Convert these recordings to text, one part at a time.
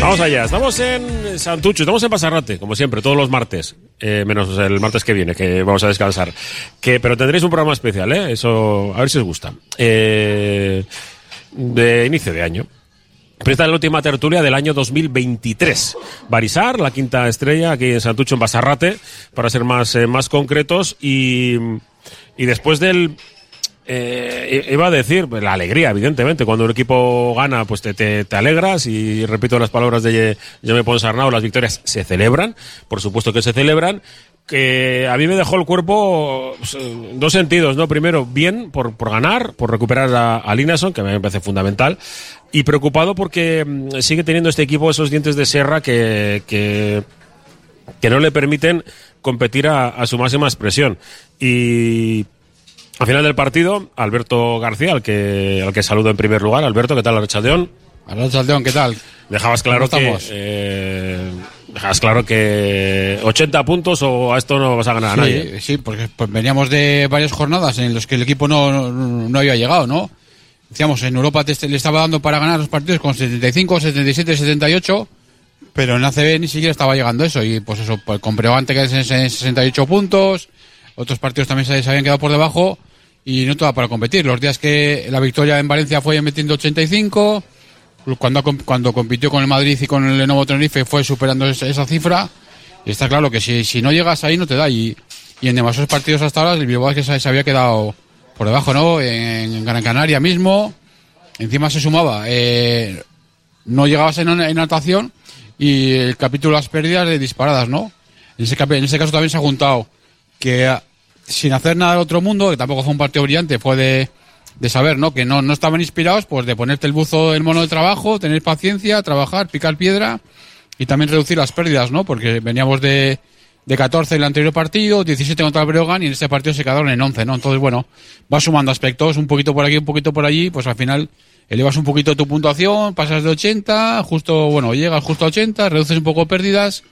Vamos allá, estamos en Santucho, estamos en Pasarrate, como siempre, todos los martes, eh, menos el martes que viene, que vamos a descansar. Pero tendréis un programa especial, ¿eh? Eso, a ver si os gusta. Eh, de inicio de año. Pero esta es la última tertulia del año 2023. Barisar, la quinta estrella, aquí en Santucho, en Basarrate, para ser más, eh, más concretos. Y, y después del eh, iba a decir pues, la alegría, evidentemente. Cuando un equipo gana, pues te, te, te alegras. Y repito las palabras de Jaime Ponsarnau, las victorias se celebran. Por supuesto que se celebran. Que a mí me dejó el cuerpo pues, dos sentidos, ¿no? Primero, bien por, por ganar, por recuperar a, a Linason, que me parece fundamental. Y preocupado porque mm, sigue teniendo este equipo esos dientes de serra que, que, que no le permiten competir a, a su máxima expresión. Y al final del partido, Alberto García, al que, al que saludo en primer lugar. Alberto, ¿qué tal, Arrachaldeón? Arrachaldeón, ¿qué tal? Dejabas claro que. Eh, dejabas claro que 80 puntos o a esto no vas a ganar sí, a nadie. Sí, porque pues, veníamos de varias jornadas en las que el equipo no, no, no había llegado, ¿no? Decíamos, en Europa te, le estaba dando para ganar los partidos con 75, 77, 78, pero en ACB ni siquiera estaba llegando eso. Y pues eso, pues, con Breogante que es en 68 puntos, otros partidos también se, se habían quedado por debajo y no estaba para competir. Los días que la victoria en Valencia fue metiendo 85, cuando, cuando compitió con el Madrid y con el Lenovo Tenerife fue superando esa, esa cifra. Y está claro que si, si no llegas ahí no te da. Y, y en demasiados partidos hasta ahora el Bilbao es que se, se había quedado por debajo, ¿no? En, en, Gran Canaria mismo. Encima se sumaba. Eh, no llegabas en, en natación y el capítulo de las pérdidas de disparadas, ¿no? En ese, en ese caso también se ha juntado que sin hacer nada del otro mundo, que tampoco fue un partido brillante, fue de, de saber, ¿no? Que no, no estaban inspirados, pues de ponerte el buzo el mono de trabajo, tener paciencia, trabajar, picar piedra y también reducir las pérdidas, ¿no? Porque veníamos de, de 14 en el anterior partido, 17 contra el Breogán y en este partido se quedaron en 11, ¿no? Entonces, bueno, vas sumando aspectos, un poquito por aquí, un poquito por allí, pues al final elevas un poquito tu puntuación, pasas de 80, justo, bueno, llegas justo a 80, reduces un poco pérdidas,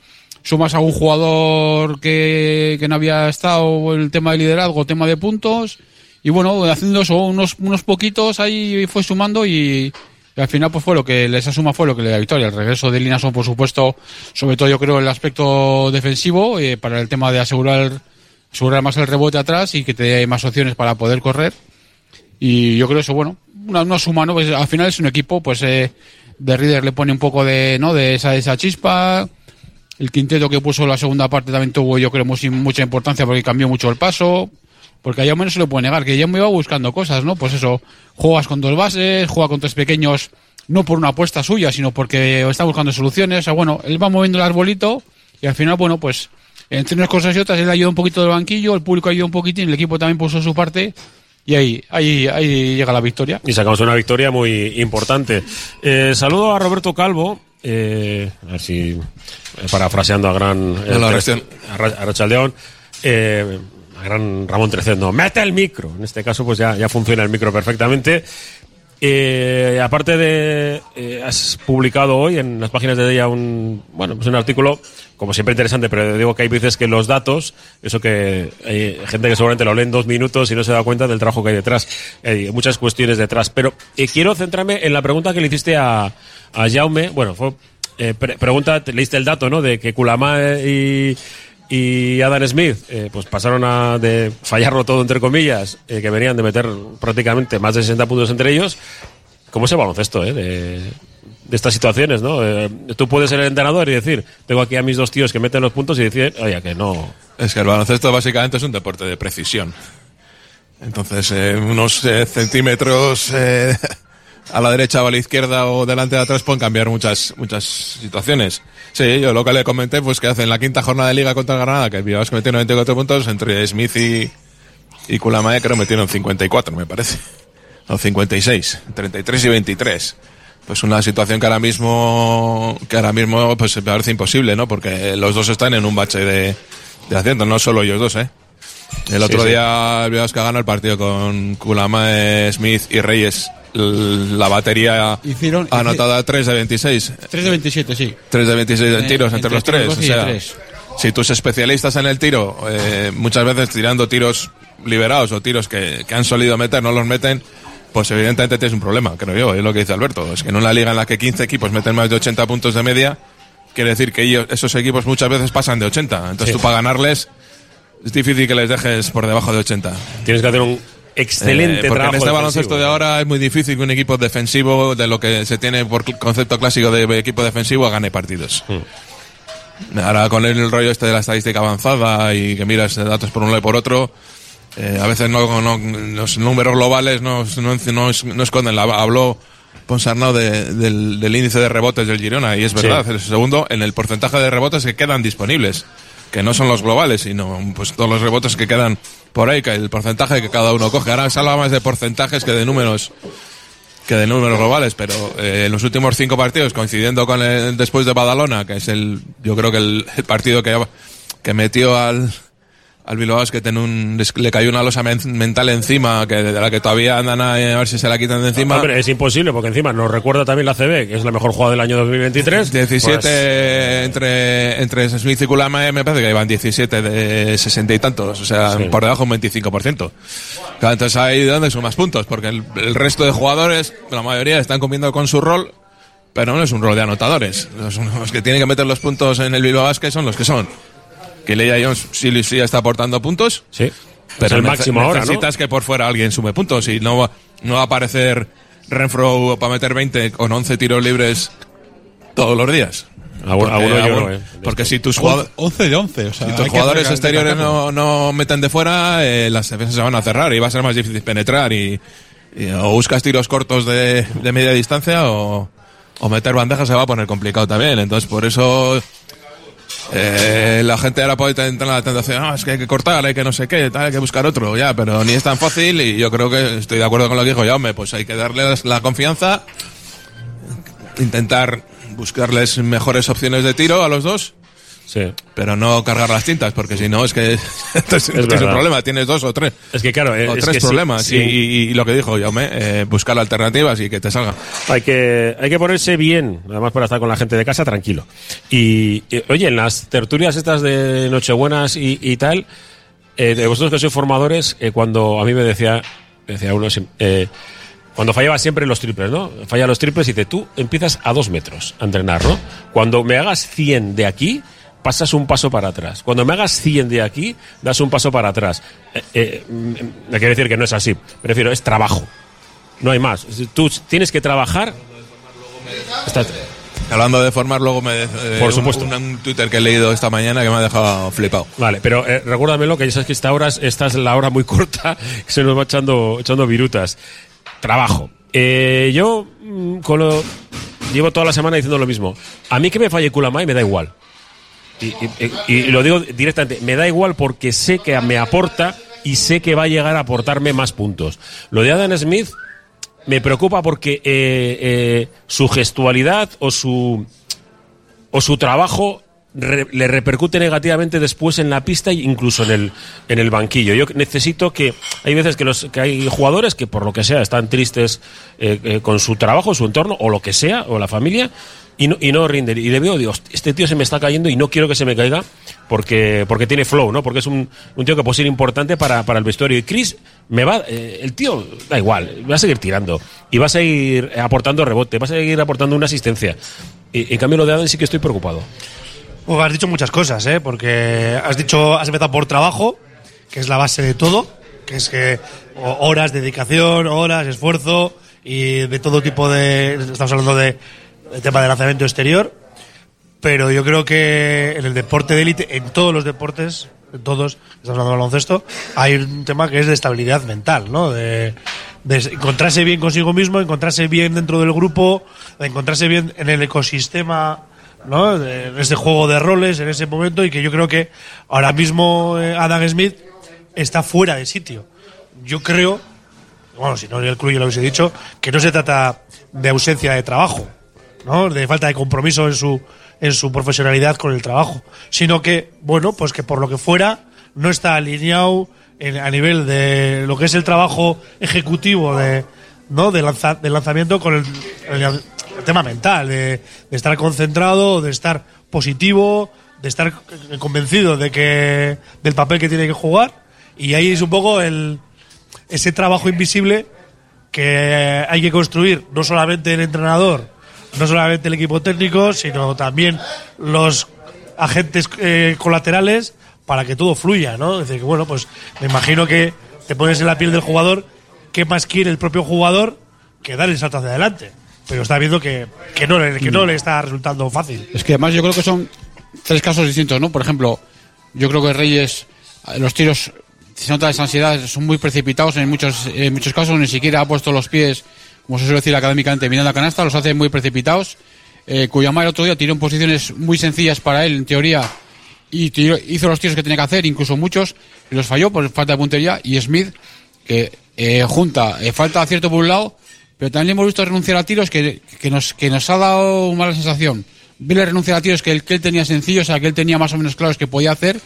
sumas a un jugador que, que no había estado en el tema de liderazgo, tema de puntos, y bueno, haciendo eso, unos, unos poquitos ahí fue sumando y, al final pues fue lo que esa suma fue lo que le da victoria. El regreso de Linason, por supuesto, sobre todo yo creo el aspecto defensivo, eh, para el tema de asegurar, asegurar más el rebote atrás y que te dé más opciones para poder correr. Y yo creo eso, bueno, una, suma, ¿no? Pues al final es un equipo, pues eh, de Reader le pone un poco de, ¿no? De esa, esa chispa. El quinteto que puso la segunda parte también tuvo, yo creo, mucha importancia porque cambió mucho el paso. Porque allá menos se lo puede negar, que ya me iba buscando cosas, ¿no? Pues eso, juegas con dos bases, juega con tres pequeños, no por una apuesta suya, sino porque está buscando soluciones. O sea, bueno, él va moviendo el arbolito y al final, bueno, pues entre unas cosas y otras, él ayuda un poquito del banquillo, el público ayuda un poquitín, el equipo también puso su parte y ahí, ahí, ahí llega la victoria. Y sacamos una victoria muy importante. Eh, saludo a Roberto Calvo. Eh, a ver si eh, parafraseando a gran eh, a, a Rachaldeón, eh, a gran Ramón Trecendo, mete el micro. En este caso, pues ya, ya funciona el micro perfectamente. Eh, aparte de, eh, has publicado hoy en las páginas de ella un, bueno, pues un artículo, como siempre interesante, pero digo que hay veces que los datos, eso que hay gente que seguramente lo lee en dos minutos y no se da cuenta del trabajo que hay detrás. Hay muchas cuestiones detrás. Pero eh, quiero centrarme en la pregunta que le hiciste a, a Jaume. Bueno, fue, eh, pre pregunta, leíste el dato, ¿no? De que Kulama y, y Adam Smith eh, pues pasaron a de fallarlo todo entre comillas eh, que venían de meter prácticamente más de 60 puntos entre ellos ¿cómo es el baloncesto eh? de, de estas situaciones ¿no? Eh, tú puedes ser el entrenador y decir tengo aquí a mis dos tíos que meten los puntos y decir oye que no es que el baloncesto básicamente es un deporte de precisión entonces eh, unos centímetros a la derecha o a la izquierda o delante de atrás pueden cambiar muchas muchas situaciones Sí, yo lo que le comenté, pues que hace en la quinta jornada de liga contra Granada, que Bilbao metió 94 puntos, entre Smith y, y Kulamae creo metieron 54, me parece. No, 56, 33 y 23. Pues una situación que ahora mismo, que ahora mismo pues me parece imposible, ¿no? Porque los dos están en un bache de, de asiento, no solo ellos dos, ¿eh? El otro sí, día sí. el ganó el partido con Kulamae, Smith y Reyes la batería Hicieron, anotada 3 de 26. 3 de 27, sí. 3 de 26 de tiros eh, entre, entre, los tres. O sea, tres. si tus especialistas en el tiro, eh, muchas veces tirando tiros liberados o tiros que, que, han solido meter, no los meten, pues evidentemente tienes un problema, creo yo, es lo que dice Alberto. Es que en una liga en la que 15 equipos meten más de 80 puntos de media, quiere decir que ellos, esos equipos muchas veces pasan de 80. Entonces Sí. tú para ganarles es difícil que les dejes por debajo de 80. Tienes que hacer un excelente Eh, porque trabajo. en este baloncesto de ahora es muy difícil que un equipo defensivo, de lo que se tiene por concepto clásico de equipo defensivo, gane partidos. Ahora con el rollo este de la estadística avanzada y que miras datos por un lado y por otro, eh, a veces no, no- los números globales no, no, no es- esconden. La- Habló Ponsarnau de- del, del índice de rebotes del Girona y es verdad, el segundo en el porcentaje de rebotes que quedan disponibles, que no son los globales, sino pues todos los rebotes que quedan por ahí, que el porcentaje que cada uno coge. Ahora se habla más de porcentajes que de números que de números globales, pero eh, en los últimos cinco partidos, coincidiendo con el después de Badalona, que es el, yo creo que el, el partido que, que metió al, al Bilbao es que ten un, le cayó una losa men- mental encima, que de la que todavía andan a, a ver si se la quitan de encima. Hombre, es imposible, porque encima nos recuerda también la CB, que es la mejor jugada del año 2023. 17 Pues, entre, entre Smith y Kulama me parece que iban 17 de 60 y tantos, o sea, Sí. por debajo un 25%. Claro, entonces ahí de dónde sumas puntos, porque el, el resto de jugadores, la mayoría están comiendo con su rol, pero no es un rol de anotadores. Los, los que tienen que meter los puntos en el Bilbao Basket son los que son. Que Leia Jones sí, sí está aportando puntos, sí. pero es el máximo ahora, ¿no? necesitas que por fuera alguien sume puntos y no va, no va a aparecer Renfro para meter 20 con 11 tiros libres todos los días. Porque, alguno yo algún- no, eh. porque si tus, jugadores 11 de 11. O sea, si tus jugadores exteriores no, no meten de fuera, eh, las defensas se van a cerrar y va a ser más difícil penetrar. Y, y o buscas tiros cortos de, de media distancia o, o meter bandejas se va a poner complicado también. Entonces, por eso eh, la gente ahora puede tener la tentación, "Ah, es que hay que cortar, hay que no sé qué, tal, hay que buscar otro, ya, pero ni es tan fácil y yo creo que estoy de acuerdo con lo que dijo Jaume, pues hay que darles la confianza, intentar buscarles mejores opciones de tiro a los dos Sí. pero no cargar las tintas, porque si no es que tienes un problema, tienes dos o tres. Es que claro, o es tres que problemas. sí. Y, y- y lo que dijo Jaume, eh, buscar alternativas y que te salga. Hay que, hay que ponerse bien, además para estar con la gente de casa tranquilo. Y, y, oye, en las tertulias estas de Nochebuenas y, y tal, eh, de vosotros que sois formadores, eh, cuando a mí me decía, decía uno, eh, cuando fallaba siempre los triples, ¿no? Falla los triples y dice, tú empiezas a dos metros a entrenar, ¿no? Cuando me hagas 100 de aquí, pasas un paso para atrás. Cuando me hagas 100 de aquí, das un paso para atrás. Eh, eh, mm, me quiere decir que no es así. Prefiero, es trabajo. No hay más. Tú tienes que trabajar. Está- Hablando de formar, luego me eh, Por supuesto. Un, un Twitter que he leído esta mañana que me ha dejado flipado. Vale, pero eh, recuérdamelo que ya sabes que esta hora esta es la hora muy corta que se nos va echando, echando virutas. Trabajo. Eh, yo mm, con lo- llevo toda la semana diciendo lo mismo. A mí que me falle Kulamai me da igual. Y, y- lo digo directamente, me da igual porque sé que me aporta y sé que va a llegar a aportarme más puntos. Lo de Adam Smith me preocupa porque eh, eh, su gestualidad o su o su trabajo re- le repercute negativamente después en la pista e incluso en el en el banquillo. Yo necesito que hay veces que los que hay jugadores que por lo que sea están tristes eh, con su trabajo, su entorno o lo que sea o la familia y no, y no rinden. Y le veo, "Hosti, este tío se me está cayendo y no quiero que se me caiga porque, porque tiene flow, ¿no? Porque es un, un tío que puede ser importante para, para el vestuario. Y Chris, me va, eh, el tío, da igual, va a seguir tirando y va a seguir aportando rebote, va a seguir aportando una asistencia. Y, en cambio, lo de Adam sí que estoy preocupado. Pues has dicho muchas cosas, ¿eh? Porque has dicho, has empezado por trabajo, que es la base de todo, que es que horas, dedicación, horas, esfuerzo y de todo tipo de. Estamos hablando de el tema de lanzamiento exterior, pero yo creo que en el deporte de élite, en todos los deportes, en todos, estamos hablando de baloncesto, hay un tema que es de estabilidad mental, ¿no? De, encontrarse bien consigo mismo, encontrarse bien dentro del grupo, de encontrarse bien en el ecosistema, ¿no? En ese juego de roles, en ese momento, y que yo creo que ahora mismo eh, Adam Smith está fuera de sitio. Yo creo, bueno, si no el club lo hubiese dicho, que no se trata de ausencia de trabajo, ¿no? De falta de compromiso en su, en su profesionalidad con el trabajo, sino que, bueno, pues que por lo que fuera no está alineado en- a nivel de lo que es el trabajo ejecutivo de, ¿no? de, lanza- de lanzamiento con el, tema mental, de, de estar concentrado, de estar positivo, de estar convencido de que del papel que tiene que jugar y ahí es un poco el ese trabajo invisible que hay que construir no solamente el entrenador, no solamente el equipo técnico, sino también los agentes eh, colaterales para que todo fluya, ¿no? Es decir, que bueno, pues me imagino que te pones en la piel del jugador, ¿qué más quiere el propio jugador que dar el salto hacia adelante? Pero está viendo que, que, no, que no le está resultando fácil. Es que además yo creo que son tres casos distintos, ¿no? Por ejemplo, yo creo que Reyes, eh, los tiros, se nota esa ansiedad, son muy precipitados en muchos, en muchos casos, ni siquiera ha puesto los pies, como se suele decir académicamente, mirando a canasta, los hace muy precipitados. Eh, Cuyamá el otro día tiró en posiciones muy sencillas para él, en teoría, y tiró- hizo los tiros que tenía que hacer, incluso muchos, y los falló por falta de puntería, y Smith, que eh, junta eh, falta de acierto por un lado, pero también hemos visto renunciar a tiros que, que nos, que nos ha dado una mala sensación. Verle renunciar a tiros que él, que él tenía sencillos, o sea, que él tenía más o menos claros que podía hacer,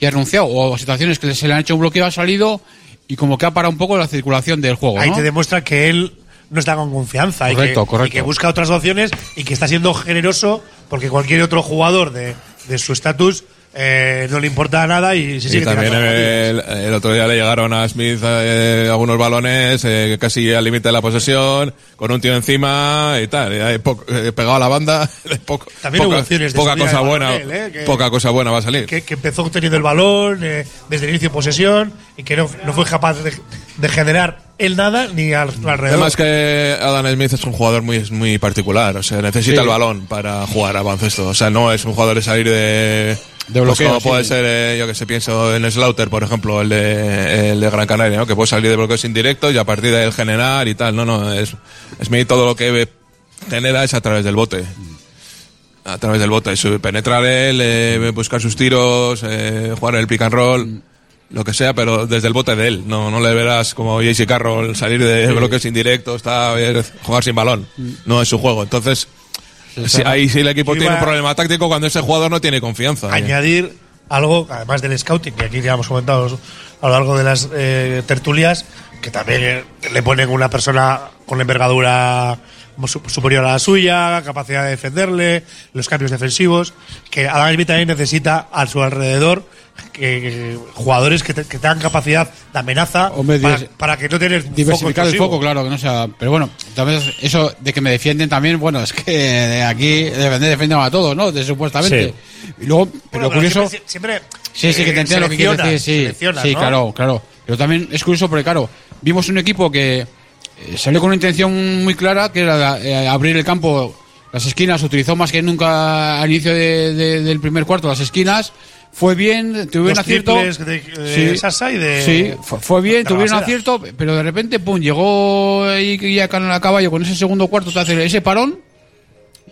y ha renunciado. O situaciones que se le han hecho un bloqueo, ha salido, y como que ha parado un poco la circulación del juego. Ahí ¿no? te demuestra que él no está con confianza y, que, correcto. y que busca otras opciones y que está siendo generoso porque cualquier otro jugador de, de su estatus eh, no le importa nada y se Y sigue también tirando. el, el otro día le llegaron a Smith eh, algunos balones eh, casi al límite de la posesión, con un tío encima y tal. y eh, pegado a la banda, poco- También poca, de poca cosa buena, él, eh, que- poca cosa buena va a salir. que, que empezó teniendo el balón eh, desde el inicio de posesión y que no, no fue capaz de, de generar él nada ni al, alrededor. Además que Adam Smith es un jugador muy, muy particular, o sea, necesita Sí. el balón para jugar a baloncesto. O sea, no es un jugador de salir de... De pues bloqueo, como sí. puede ser, eh, yo que sé, pienso en Slaughter, por ejemplo, el de, el de Gran Canaria, ¿no? Que puede salir de bloqueos indirectos y a partir de él generar y tal. No, no, es Smith todo lo que genera es a través del bote. A través del bote, penetrar él, eh, buscar sus tiros, eh, jugar el pick and roll, lo que sea, pero desde el bote de él. No, no le verás como JC Carroll salir de bloques indirectos, está, eh, jugar sin balón. No es su juego. Entonces, sí, ahí sí el equipo tiene un problema táctico cuando ese jugador no tiene confianza. eh. añadir algo, además del scouting, que aquí ya hemos comentado a lo largo de las eh, tertulias, que también le ponen una persona con envergadura su- superior a la suya, capacidad de defenderle, los cambios defensivos, que Adam Smith también necesita a su alrededor jugadores que, te- que tengan capacidad de amenaza Hombre, para, que no foco Diversificar el explosivo. foco, claro, que no sea. Pero bueno, también es- eso de que me defienden también, bueno, es que de aquí defender defienden a todos, ¿no? De, supuestamente. Y luego, pero Bueno, curioso. siempre, siempre, Sí, sí, que te eh, entiendo lo que quieres decir, sí. seleccionas, Sí, ¿no? claro, claro. Pero también es curioso porque, claro, vimos un equipo que eh, salió con una intención muy clara, que era eh, abrir el campo, las esquinas, utilizó más que nunca al inicio de- de- del primer cuarto las esquinas, fue bien, tuvieron Los acierto. de, Sasa y de. Sí, fue, fue bien, tuvieron acierto, pero de repente, pum, llegó Canal a caballo con ese segundo cuarto, te hace ese parón,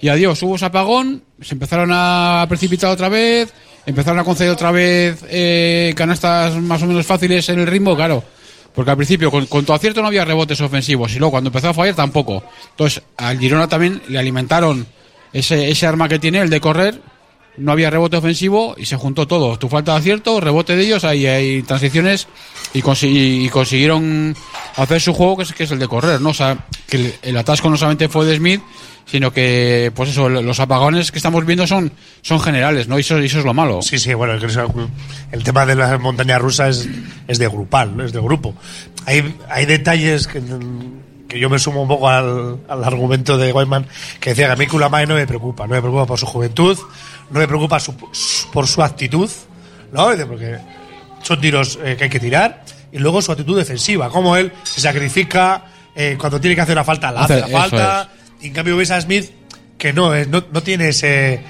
y adiós, hubo ese apagón, se empezaron a precipitar otra vez, empezaron a conceder otra vez eh, canastas más o menos fáciles en el ritmo, claro. Porque al principio con, con tu acierto no había rebotes ofensivos y luego cuando empezó a fallar tampoco. Entonces al Girona también le alimentaron ese, ese arma que tiene, el de correr, no había rebote ofensivo y se juntó todo. Tu falta de acierto, rebote de ellos, ahí hay transiciones y, consi- y consiguieron hacer su juego que es, que es el de correr, ¿no? O sea, que el, atasco no solamente fue de Smith, sino que, pues eso, los apagones que estamos viendo son, son generales, ¿no? Y eso, eso es lo malo. Sí, sí, bueno, el, tema de la montaña rusa es, es de grupal, ¿no? es de grupo. Hay, hay detalles que, que yo me sumo un poco al, al argumento de Whiteman, que decía que a mí Kulamae no me preocupa, no me preocupa por su juventud, no me preocupa su- por su actitud, ¿no? Porque son tiros eh, que hay que tirar, y luego su actitud defensiva, como él se sacrifica eh, cuando tiene que hacer una falta, la hace, la falta, y en cambio ves a Smith que no, eh, no, no tiene ese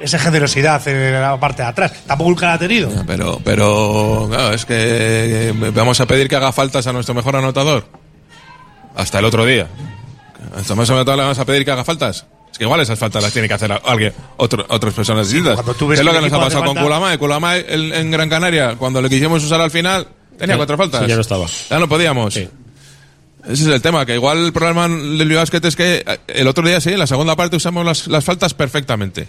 esa generosidad en la parte de atrás. Tampoco nunca la ha tenido. Pero, pero, claro, es que eh, vamos a pedir que haga faltas a nuestro mejor anotador. Hasta el otro día. Hasta más anotador le vamos a pedir que haga faltas. Es que igual esas faltas las tiene que hacer alguien, otro, otras personas distintas. cuando tú ves es lo que nos ha pasado con. Kulamae el- en Gran Canaria, cuando le quisimos usar al final, tenía Sí, cuatro faltas. sí, ya no estaba. Ya no podíamos. Sí. Ese es el tema, que igual el problema del Basket es que eh, el otro día sí, en la segunda parte usamos las, las faltas perfectamente.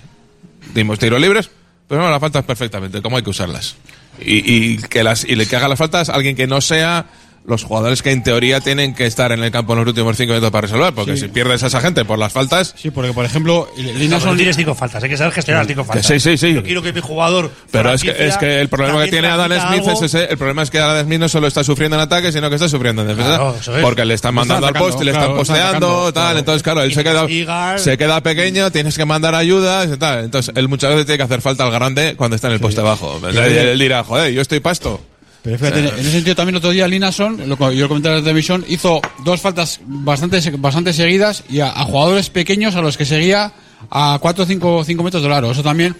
Dimos tiros libres, pero no las faltas perfectamente, como hay que usarlas. Y, y que las y le que haga las faltas alguien que no sea los jugadores que en teoría tienen que estar en el campo en los últimos cinco minutos para resolver, porque si pierdes a esa gente por las faltas, Sí, porque por ejemplo, No, no tienes cinco faltas, hay que saber gestionar las cinco faltas. sí, sí, sí. Yo quiero que mi jugador. pero es que, es que el problema que tiene Adam Smith algo. es ese, el problema es que Adam Smith no solo está sufriendo en ataque, sino que está sufriendo en defensa, Claro, eso es. porque le están mandando al poste, le claro, están le están posteando, atacando, tal, claro. entonces claro, él se queda, se queda pequeño, tienes que mandar ayudas y tal, entonces él muchas veces tiene que hacer falta al grande cuando está en el poste bajo, él, él dirá, joder, yo estoy pasto. Pero fíjate, en ese sentido también otro día Linason, lo que yo lo comenté en la televisión, hizo dos faltas bastante, bastante seguidas y a, a jugadores pequeños a los que seguía a 4 o 5, metros del aro. Eso también,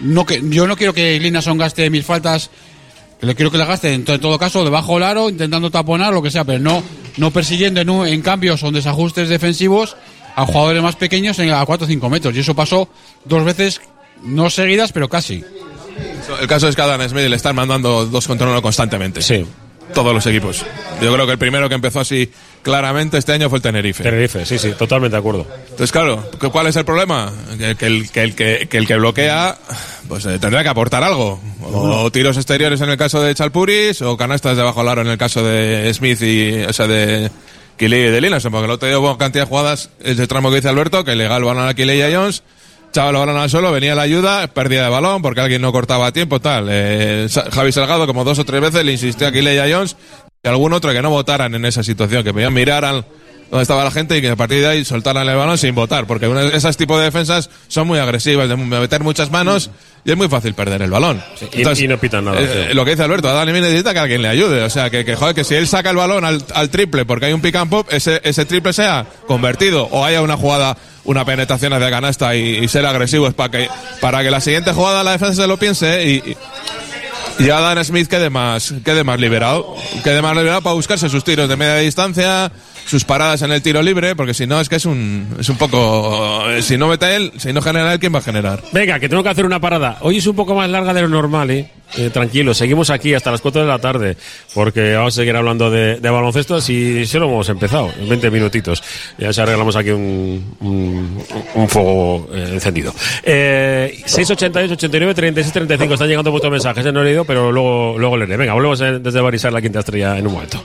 no que, yo no quiero que Linason gaste mil faltas, le quiero que le gaste en, to- en todo caso debajo del aro, intentando taponar, lo que sea, pero no, no persiguiendo en, un- en cambios o en desajustes defensivos a jugadores más pequeños en, a 4 o 5 metros. Y eso pasó dos veces, no seguidas, pero casi. El caso es que Adam Smith le están mandando dos contra uno constantemente. Sí. Todos los equipos. Yo creo que el primero que empezó así claramente este año fue el Tenerife. Tenerife, sí, sí, totalmente de acuerdo. Entonces, claro, ¿cu- ¿cuál es el problema? Que, que el, que, el, que, que el que bloquea pues eh, tendrá que aportar algo. O, tiros exteriores en el caso de Chalpuris, o canastas debajo del aro en el caso de Smith y, o sea, de Kiley y de Linason, porque el otro día hubo cantidad de jugadas, ese tramo que dice Alberto, que le balón a Kiley y a Jones, echaba el balón al suelo, venía la ayuda, pérdida de balón, porque alguien no cortaba a tiempo, tal. Eh, Javi Salgado, como dos o tres veces, le insistió a Kiley Jones, y algún otro que no votaran en esa situación, que podían mirar al donde estaba la gente y que a partir de ahí soltaran el balón sin votar, porque una, esas tipos de defensas son muy agresivas, de meter muchas manos y es muy fácil perder el balón. y- y no pitan nada, eh, sí. Lo que dice Alberto, Adán Limín necesita que alguien le ayude, o sea, que, que, joder, que si él saca el balón al, al triple porque hay un pick and pop, ese, ese triple sea convertido o haya una jugada, una penetración hacia canasta y, y ser agresivos para que, para que la siguiente jugada la defensa se lo piense y, y- y Adam Smith quede más, quede más liberado. Quede más liberado para buscarse sus tiros de media distancia, sus paradas en el tiro libre, porque si no es que es un, es un poco, si no mete él, si no genera él, ¿quién va a generar? Venga, que tengo que hacer una parada. Hoy es un poco más larga de lo normal, ¿eh? Eh, tranquilo, seguimos aquí hasta las 4 de la tarde, porque vamos a seguir hablando de, de baloncesto si solo hemos empezado, en 20 minutitos. Ya se arreglamos aquí un, un, un fuego eh, encendido. Eh, 688, 89, 36, 35. Están llegando muchos mensajes, no he leído, pero luego, luego leeré. Venga, volvemos desde Barisar, la quinta estrella, en un momento.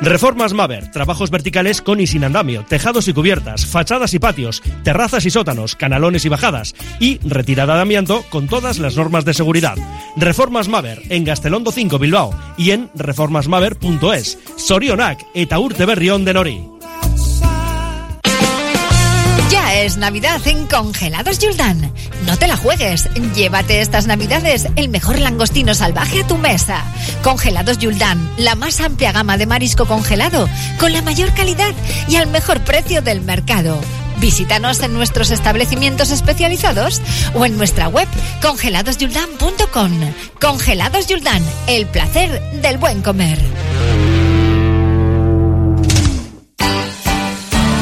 Reformas Maver, trabajos verticales con y sin andamio, tejados y cubiertas, fachadas y patios, terrazas y sótanos, canalones y bajadas y retirada de amianto con todas las normas de seguridad. Reformas Maver en Gastelondo 5 Bilbao y en reformasmaver.es. Sorionak eta urte berrión de Nori. Navidad en Congelados Yuldan. No te la juegues. Llévate estas Navidades el mejor langostino salvaje a tu mesa. Congelados Yuldan, la más amplia gama de marisco congelado, con la mayor calidad y al mejor precio del mercado. Visítanos en nuestros establecimientos especializados o en nuestra web congeladosyuldan.com. Congelados Yuldan, el placer del buen comer.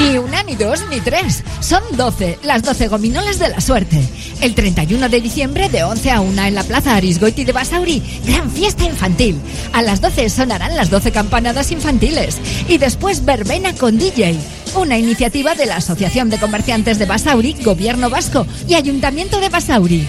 Ni una, ni dos, ni tres. Son 12, las 12 gominolas de la suerte. El 31 de diciembre de 11 a 1 en la Plaza Arisgoiti de Basauri, gran fiesta infantil. A las 12 sonarán las 12 campanadas infantiles. Y después verbena con DJ. Una iniciativa de la Asociación de Comerciantes de Basauri, Gobierno Vasco y Ayuntamiento de Basauri.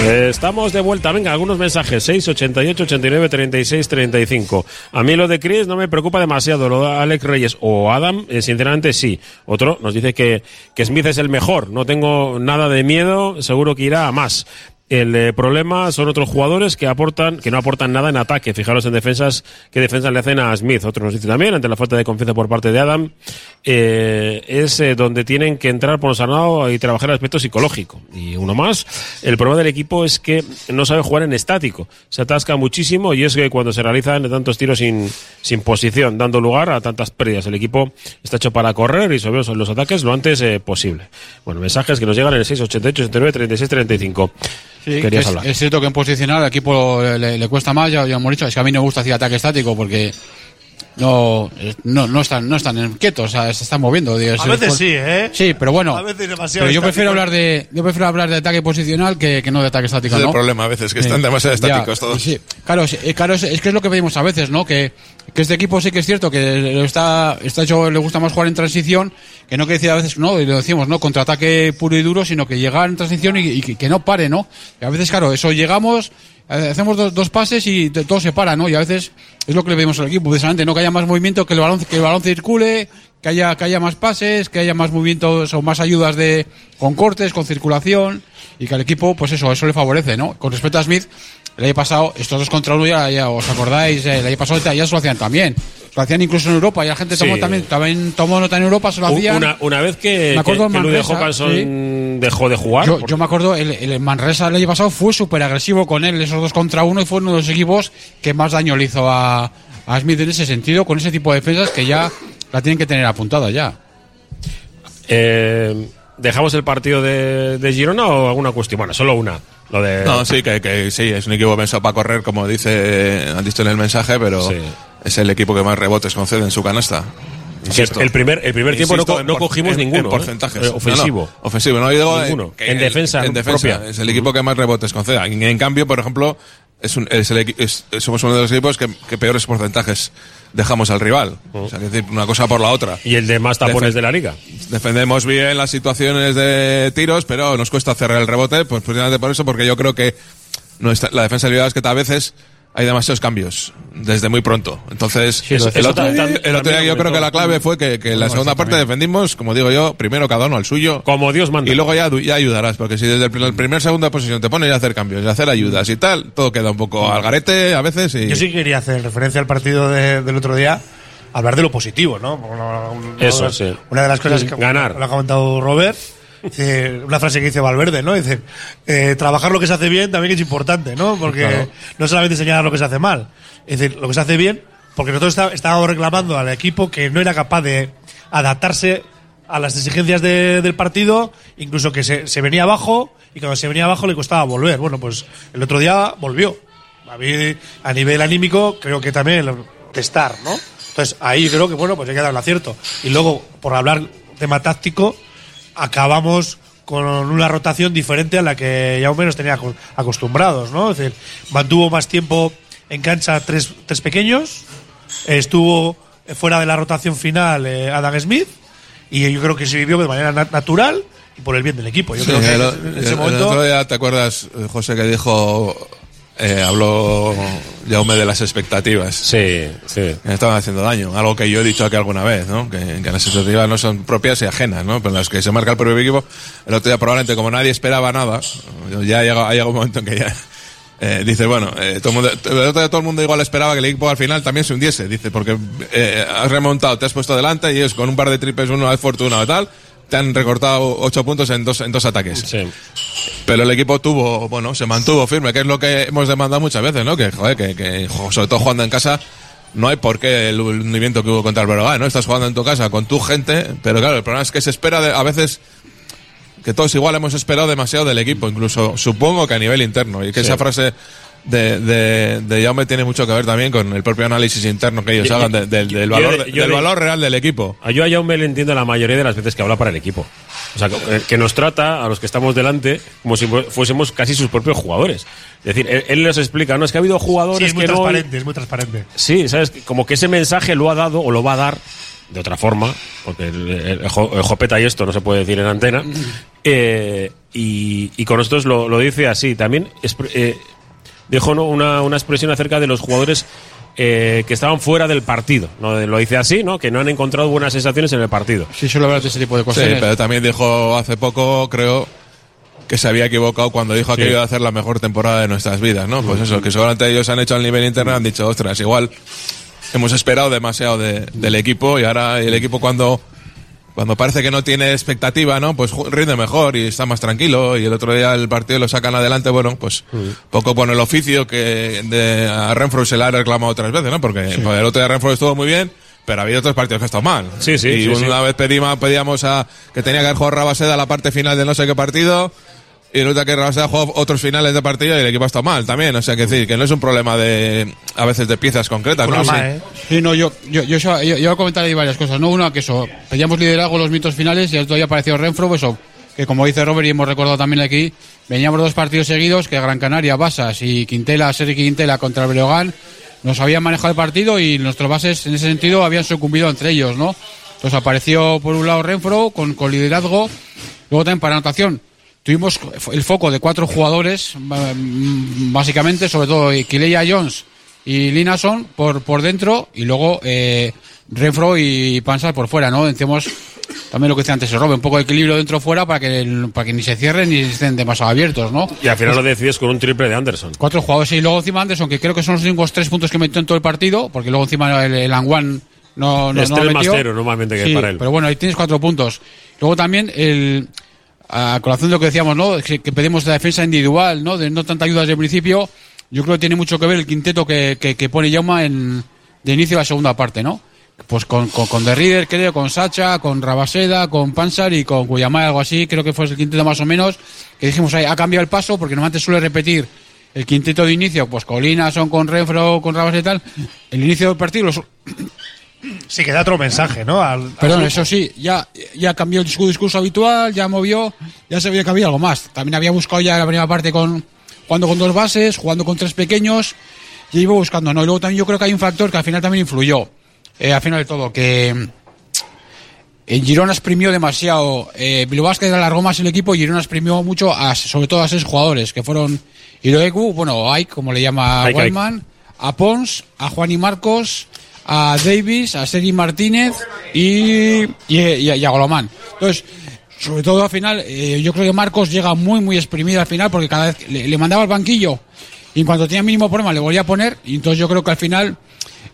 Estamos de vuelta. Venga, algunos mensajes. 6, 88, 89, 36, 35. A mí lo de Chris no me preocupa demasiado. Lo de Alex Reyes o Adam, eh, sinceramente sí. Otro nos dice que, que Smith es el mejor. No tengo nada de miedo. Seguro que irá a más. El eh, problema son otros jugadores que aportan, que no aportan nada en ataque. Fijaros en defensas, qué defensas le hacen a Smith. Otro nos dice también, ante la falta de confianza por parte de Adam, eh, es eh, donde tienen que entrar por sanado y trabajar el aspecto psicológico. Y uno más, el problema del equipo es que no sabe jugar en estático. Se atasca muchísimo y es que cuando se realizan tantos tiros sin, sin posición, dando lugar a tantas pérdidas. El equipo está hecho para correr y sobre los ataques lo antes eh, posible. Bueno, mensajes que nos llegan en el 688 89 36 35. Sí, Querías que es, hablar. es cierto que en posicional al equipo le, le cuesta más, ya, ya hemos dicho, es que a mí no me gusta hacer ataque estático porque no, no, no están, no están quietos, o sea, se están moviendo. digo, A veces sí, ¿eh? Sí, pero bueno. A veces demasiado Pero yo estático. prefiero hablar de, yo prefiero hablar de ataque posicional que, que no de ataque estático, es ¿no? el problema a veces, que están Eh, demasiado ya, estáticos todos. Sí, claro, sí, eh, claro, es, es que es lo que pedimos a veces, ¿no? Que, que este equipo sí que es cierto que está, está hecho, le gusta más jugar en transición, que no quiere decir a veces, no, y lo decimos, ¿no? Contraataque puro y duro, sino que llegar en transición y, y que, que no pare, ¿no? Y a veces, claro, eso llegamos, hacemos dos, dos pases y todo se para, ¿no? Y a veces es lo que le pedimos al equipo, precisamente, ¿no? Que haya más movimiento, que el balón, que el balón circule, que haya, que haya más pases, que haya más movimientos o más ayudas de, con cortes, con circulación, y que al equipo, pues eso, eso le favorece, ¿no? Con respecto a Smith, el año pasado, estos dos contra uno ya, ya os acordáis, eh, el año pasado ya se lo hacían también. Se lo hacían incluso en Europa, y la gente tomó Sí. también, también tomó nota en Europa, se lo hacían. Una, una vez que, Me acuerdo que, dejó de jugar. Yo, me acuerdo, el, el Manresa el año pasado fue súper agresivo con él, esos dos contra uno, y fue uno de los equipos que más daño le hizo a, a Smith en ese sentido, con ese tipo de defensas que ya la tienen que tener apuntada ya. Eh, ¿Dejamos el partido de, de Girona o alguna cuestión? Bueno, solo una. Lo de, No, sí, que, que sí, es un equipo pensado para correr, como dice, han dicho en el mensaje, pero Sí. es el equipo que más rebotes concede en su canasta. Insisto. el primer, el primer tiempo no, Insisto en no cogimos en- ninguno. En porcentajes. eh, ofensivo. No, no, ofensivo, no digo Ninguno. En el- defensa En defensa. propia. Es el equipo que más rebotes concede. En, en cambio, por ejemplo, es un- es el es- somos uno de los equipos que, que peores porcentajes dejamos al rival. O sea, que decir, una cosa por la otra. Y el de más tapones de la liga. Defendemos bien las situaciones de tiros, pero nos cuesta cerrar el rebote, pues precisamente por eso, porque yo creo que nuestra, la defensa Bilbao es que a veces hay demasiados cambios desde muy pronto. Entonces, el, otro, también- el otro día yo creo que la clave fue que, que en la segunda parte defendimos, como digo yo, primero cada uno al suyo. Como Dios manda. Y luego ya, ayudarás, porque si desde el primer, primer segunda posición te pones a hacer cambios y a hacer ayudas y tal, todo queda un poco al garete a veces y... Yo sí quería hacer referencia al partido de- del otro día, hablar de lo positivo, ¿no? Una, una- Eso, una- sí. Una de las cosas que Ganar. lo ha comentado Robert, dice, una frase que dice Valverde, ¿no? Dice, eh, trabajar lo que se hace bien también es importante, ¿no? Porque Claro. no solamente señalar lo que se hace mal, es decir, lo que se hace bien, porque nosotros está- estábamos reclamando al equipo que no era capaz de adaptarse a las exigencias de- del partido, incluso que se, se venía abajo y cuando se venía abajo le costaba volver. Bueno, pues el otro día volvió. A mí, a nivel anímico, creo que también el testar, ¿no? Entonces, ahí creo que, bueno, pues hay que dar el acierto. Y luego, por hablar tema táctico, acabamos con una rotación diferente a la que ya o menos tenía aco- acostumbrados, ¿no? Es decir, mantuvo más tiempo en cancha tres, tres pequeños, estuvo fuera de la rotación final eh, Adam Smith y yo creo que se vivió de manera nat- natural y por el bien del equipo. Yo Sí, creo que el, en el- ese el momento otro día, ¿te acuerdas, José, que dijo, eh, habló Jaume de las expectativas? Sí, sí. Que estaban haciendo daño. Algo que yo he dicho aquí alguna vez, ¿no? Que, que las expectativas no son propias y ajenas, ¿no? Pero en las que se marca el propio equipo. El otro día probablemente como nadie esperaba nada, ya ha llegado, ha llegado un momento en que ya... eh, dice, bueno, eh, todo el, mundo, todo el mundo igual esperaba que el equipo al final también se hundiese. Dice, porque eh, has remontado, te has puesto delante y ellos con un par de triples, uno es fortuna o tal, te han recortado ocho puntos en dos, en dos ataques. Sí. Pero el equipo tuvo, bueno, se mantuvo firme, que es lo que hemos demandado muchas veces, ¿no? Que, joder, que, sobre todo jugando en casa, no hay por qué el hundimiento que hubo contra el Breogán, ¿no? Estás jugando en tu casa con tu gente, pero claro, el problema es que se espera de- a veces que todos igual hemos esperado demasiado del equipo, incluso supongo que a nivel interno, y que esa frase de, de, de Jaume tiene mucho que ver también con el propio análisis interno que ellos Yo- hagan de- del, valor, yo- yo del valor real del equipo. A yo a Jaume le entiendo la mayoría de las veces que habla para el equipo. O sea, que, nos trata a los que estamos delante como si fu- fuésemos casi sus propios jugadores. Es decir, él, él nos explica, no es que ha habido sí, jugadores es muy que no. transparente, es muy transparente. Sí, sabes, como que ese mensaje lo ha dado o lo va a dar de otra forma, porque el, el- el jo- el jopeta y esto no se puede decir en antena. eh, y, y con nosotros lo, lo dice así. También expre- eh, dijo ¿no? una, una expresión acerca de los jugadores eh, que estaban fuera del partido. ¿no? Lo dice así, ¿no? Que no han encontrado buenas sensaciones en el partido. Sí, suele hablar de ese tipo de Sí, cosas. pero también dijo hace poco, creo, que se había equivocado cuando dijo que iba a hacer la mejor temporada de nuestras vidas, ¿no? Pues eso, que seguramente ellos han hecho al nivel interno, han dicho, ostras, igual hemos esperado demasiado de- del equipo y ahora el equipo cuando cuando parece que no tiene expectativa, ¿no? Pues rinde mejor y está más tranquilo y el otro día el partido lo sacan adelante, bueno, pues poco por el oficio que de, a Renfro se le ha reclamado otras veces, ¿no? Porque pues, el otro día Renfro estuvo muy bien, pero ha habido otros partidos que han estado mal. Sí, sí, Y sí, una vez pedimos, pedíamos a que tenía que haber jugado Rabaseda la parte final de no sé qué partido. Y resulta que Rabaseda ha jugado otros finales de partido y el equipo ha estado mal también. O sea, que decir, que no es un problema de, a veces de piezas concretas, ¿no? Sí. ¿eh? Sí, no, yo, yo, yo, yo, yo voy a comentar ahí varias cosas. No, una, que eso, pedíamos liderazgo en los mitos finales y otro día apareció Renfro, pues eso, que como dice Robert y hemos recordado también aquí, veníamos dos partidos seguidos, que Gran Canaria, Basas y Quintela, Sergi Quintela contra Breogán, nos habían manejado el partido y nuestros bases en ese sentido habían sucumbido entre ellos, ¿no? Entonces apareció por un lado Renfro con, con liderazgo, luego también para anotación. Tuvimos el foco de cuatro jugadores, básicamente, sobre todo Kileya Jones y Linason por, por dentro y luego eh, Renfro y Pansar por fuera, ¿no? Decimos también lo que decía antes, se robe un poco de equilibrio dentro fuera para que, para que ni se cierren ni estén demasiado abiertos, ¿no? Y al final lo decides con un triple de Anderson. Cuatro jugadores y luego encima Anderson, que creo que son los únicos tres puntos que metió en todo el partido, porque luego encima el, el Anguan no, no, Es no tres más cero normalmente que Sí, para él. Pero bueno, ahí tienes cuatro puntos. Luego también el a colación de lo que decíamos, ¿no? Que, pedimos la defensa individual, ¿no? De no tanta ayuda desde el principio. Yo creo que tiene mucho que ver el quinteto que, que, pone Yauma en de inicio de la segunda parte, ¿no? Pues con, con, con The Reader, creo, con Sacha, con Rabaseda, con Pansar y con Cuyamá, algo así, creo que fue el quinteto más o menos, que dijimos ahí, ha cambiado el paso, porque normalmente suele repetir el quinteto de inicio, pues Colina, son con Renfro, con Rabaseda y tal, el inicio del partido Sí, que da otro mensaje, ¿no? Al- Perdón, al- eso sí, ya, ya cambió el discurso, discurso habitual, ya movió, ya se veía que había algo más. También había buscado ya la primera parte con jugando con dos bases, jugando con tres pequeños, y iba buscando, ¿no? Y luego también yo creo que hay un factor que al final también influyó, eh, al final de todo, que en Girona exprimió demasiado, eh, Bilbao Basket alargó más el equipo y Girona exprimió mucho, a, sobre todo a seis jugadores, que fueron Hiroeku, bueno, Ike, como le llama Ike, a Pons, a Juan y Marcos, a Davis, a Sergi Martínez y, y, y a, y Golomán. Entonces, sobre todo al final, eh, yo creo que Marcos llega muy, muy exprimido al final porque cada vez le, le mandaba al banquillo y en cuanto tenía mínimo problema le volvía a poner y entonces yo creo que al final,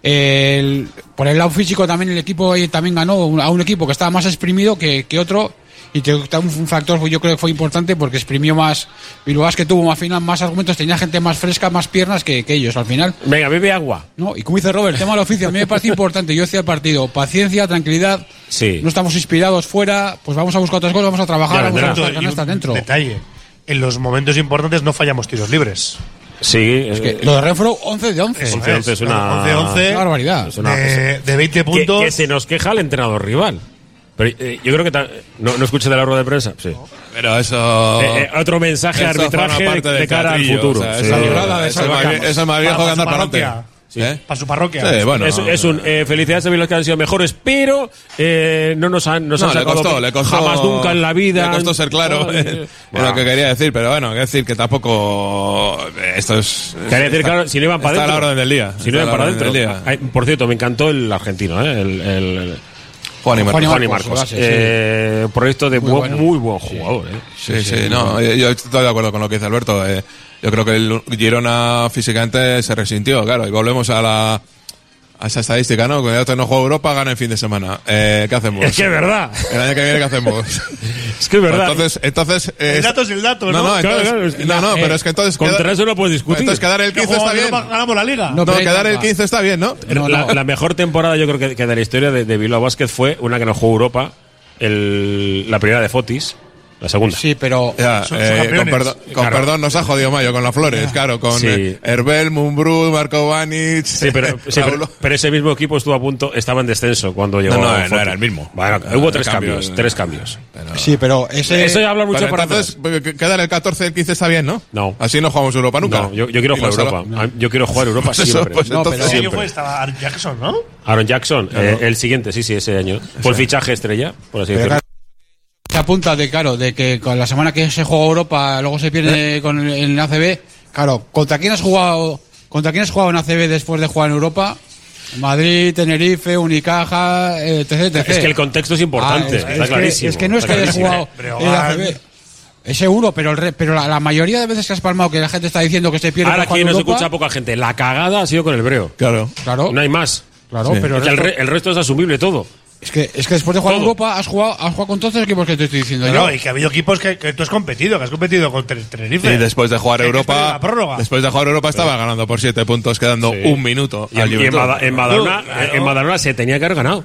eh, el- por el lado físico también el equipo ahí también ganó a un equipo que estaba más exprimido que, que otro y que un un factor yo creo que fue importante porque exprimió más Bilbao que tuvo al final más argumentos, tenía gente más fresca, más piernas que, que ellos al final. Venga, bebe agua. ¿no? Y como dice Robert, el tema del oficio, a mí me parece importante. Yo decía el partido, paciencia, tranquilidad. Sí. No estamos inspirados fuera, pues vamos a buscar otras cosas, vamos a trabajar, Ya vamos a buscar dentro. Detalle. En los momentos importantes no fallamos tiros libres. Sí, es Que lo de Renfro, 11 de 11. Eso 11 es una- 11-11. Una barbaridad. Es una- de, de 20 que, puntos. que se nos queja el entrenador rival. Pero eh, yo creo que ta- no, no escuché de la rueda de prensa. Sí. Pero eso. Eh, eh, otro mensaje eso forma arbitraje parte de, del cara al teatrillo, futuro. o sea, Sí. eso- librada de eso es más Salvacamos. vie- eso es más viejo que andar para parroquia. ¿Eh? Para su parroquia. Sí, bueno. es, es un eh, felicidades a los que han sido mejores, pero eh, no nos han, nos No, han le sacado costó, le costó. jamás nunca en la vida. Le costó ser claro Ay, en bueno. lo que quería decir, pero bueno, quiero decir que tampoco. Esto es. Quería decir, está- claro, si no iban para está a adentro. la orden del día. Si no Está iban a para orden adentro. del día. Ay, por cierto, me encantó el argentino, ¿eh? el, el- Juan y Marcos. Juan y Juan y Marcos, Marcos. sí. Eh, proyecto de Muy buen- bueno. muy buen jugador. ¿eh? Sí, sí, no, yo- yo estoy de acuerdo con lo que dice Alberto. eh, yo creo que el Girona físicamente se resintió, claro, y volvemos a la a esa estadística, ¿no? Cuando ya no juega Europa, gana en fin de semana. Eh, ¿Qué hacemos? Es que es verdad. El año que viene, ¿qué hacemos? Es que es verdad. Entonces, entonces El es- dato es el dato, ¿no? No, no, Claro, entonces, claro, es que- no, no, eh, pero es que entonces contra queda- eso no puedes discutir. Entonces quedar el Que 15 juega está bien. Ganamos la liga. No, pero quedar el trampa. 15 está bien, ¿no? No, la, no. la mejor temporada yo creo que, que de la historia de, de Bilbao Basket fue una que no jugó Europa, el- la primera de Fotis, la segunda. Sí, pero. Ya, Son- eh, con, perdón, con Claro. perdón nos ha jodido Mayo con las flores, claro, con Sí. eh, Herbel, Mumbrú, Marco Vanic, Sí, pero, sí, pero, ese mismo equipo estuvo a punto, estaba en descenso cuando llegó. No, no, no era el mismo. Bueno, No, hubo el tres cambio, cambios, eh. tres cambios. Sí, pero ese. Eso ya habla mucho para entonces, atrás. que- quedar el 14 y el 15 está bien, ¿no? No. Así no jugamos Europa nunca. No, yo, yo quiero jugar Europa. salva- A- Yo quiero jugar Europa Pues eso, siempre. pues No, entonces pero- ¿Qué año siempre. fue? Estaba Aaron Jackson, ¿no? Aaron Jackson, eh, el siguiente, sí, sí, ese año. Fue el fichaje estrella, por así decirlo. Se apunta de, claro, de que con la semana que se juega Europa, luego se pierde con el, en el ACB. Claro, ¿contra quién has jugado? ¿Contra quién has jugado en ACB después de jugar en Europa? Madrid, Tenerife, Unicaja, eh, etc, etc. Es que el contexto es importante, Ah, es, está es que, clarísimo. es que no es que hayas clarísimo. jugado en ACB. Es seguro, pero, el re- pero la, la mayoría de veces que has palmado que la gente está diciendo que se pierde Ahora aquí nos Europa, escucha poca gente. La cagada ha sido con el Breo. Claro. Claro, No hay más. claro, Sí. pero el, re- el resto es asumible todo. Es, que, es que después de jugar en. Europa has jugado, has jugado con todos los equipos que te estoy diciendo No, yo. y que ha habido equipos que, que tú has competido, que has competido con Ten- Tenerife. Y después de jugar Europa, después de jugar Europa estaba ganando por 7 puntos, quedando Sí. un minuto. Y, al y en. Bada- en Badalona, Claro. en Badalona se tenía que haber ganado.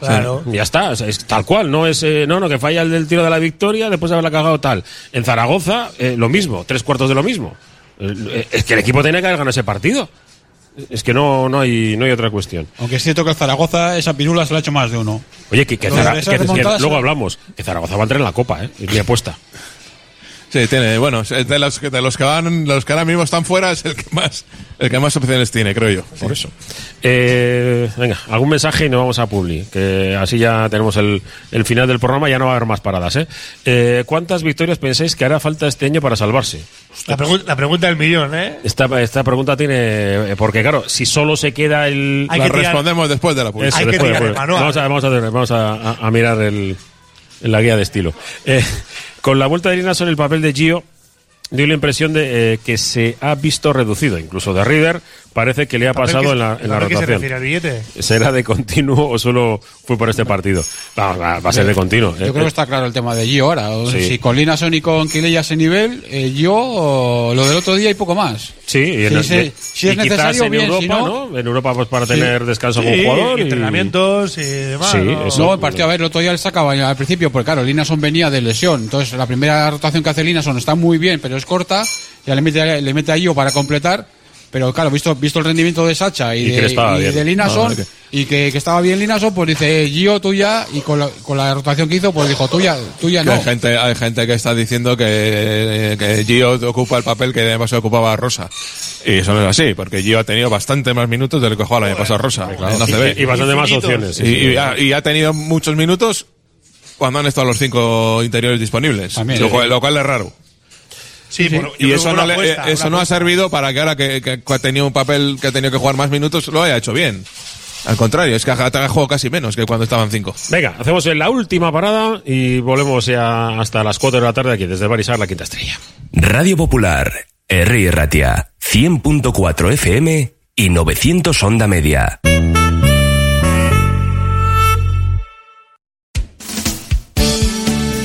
Claro. Ya está, o sea, es tal cual, no es eh, no, no, que falla el del tiro de la victoria después de haberla cagado tal. En Zaragoza, eh, lo mismo, tres cuartos de lo mismo. Eh, Es que el equipo tenía que haber ganado ese partido. Es que no, no, hay, no hay otra cuestión. Aunque es cierto que el Zaragoza, esa pirula se la ha hecho más de uno. Oye, que, que Zara- luego hablamos, que Zaragoza va a entrar en la Copa, ¿eh? Y apuesta. Sí, tiene, bueno, de los, que- de los que van, los que ahora mismo están fuera es el que más, el que más opciones tiene, creo yo. Por eso. Eh, venga, algún mensaje y nos vamos a Publi, que así ya tenemos el, el final del programa, ya no va a haber más paradas. ¿eh? Eh, ¿Cuántas victorias pensáis que hará falta este año para salvarse? La, pregun- la pregunta del millón, ¿eh? Esta, esta pregunta tiene. Porque, claro, si solo se queda el. Hay La que tirar- respondemos después de la publicidad. Hay que después, tirar el manual. Vamos a, vamos a, tener- vamos a, a- a mirar el, en la guía de estilo. Eh, con la vuelta de Linason, el papel de Gio dio la impresión de eh, que se ha visto reducido. Incluso de River parece que le ha ¿Papel pasado que- en la, en la que se rotación. refiere al billete? ¿Será de continuo o solo fue por este partido? Va, va- va a ser de continuo. Yo Eh, creo que está claro el tema de Gio ahora. O Sí. Si con Linason y con Quilella ese nivel, eh, yo lo del otro día y poco más. Sí, y, en- Si se- si y es necesario, en bien, Europa, si no- En Europa, pues para tener descanso con Sí, jugador. y y- entrenamientos y demás. Sí, ¿no? eso. No, el partido, a ver, el otro día le sacaba al principio, porque claro, Linason venía de lesión. Entonces, la primera rotación que hace Linason está muy bien, pero es corta. Ya le mete, le mete a Gio para completar. Pero claro, visto, visto el rendimiento de Sacha y, Y de, y de Linason, Ah, que- y que, que estaba bien Linason, pues dice Gio tuya, y con la, con la rotación que hizo, pues dijo tuya, tuya no. hay, gente, hay gente que está diciendo que, que Gio ocupa el papel que pasado ocupaba Rosa. Y eso no es así, porque Gio ha tenido bastante más minutos de lo que jugaba el año pasado Rosa. ACB. y, y bastante más opciones. sí, Y- sí. y ha, y ha tenido muchos minutos cuando han estado los cinco interiores disponibles. También. lo, cual, lo cual es raro. Sí, por- Y eso no, le- eh, eso no ha servido para que ahora que, que- que ha tenido un papel que ha tenido que jugar más minutos lo haya hecho bien. Al contrario, es que ha, ha jugado casi menos que cuando estaban cinco. Venga, hacemos la última parada y volvemos ya hasta las 4 de la tarde aquí desde Barisar, la quinta estrella. Radio Popular, R. Ratia, 100.4 FM y 900 Onda Media.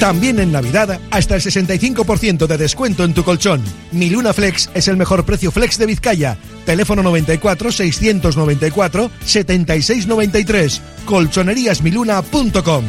También en Navidad, hasta el 65% de descuento en tu colchón. Mi Luna Flex es el mejor precio flex de Vizcaya. Teléfono 94 694 7693. Colchoneríasmiluna.com.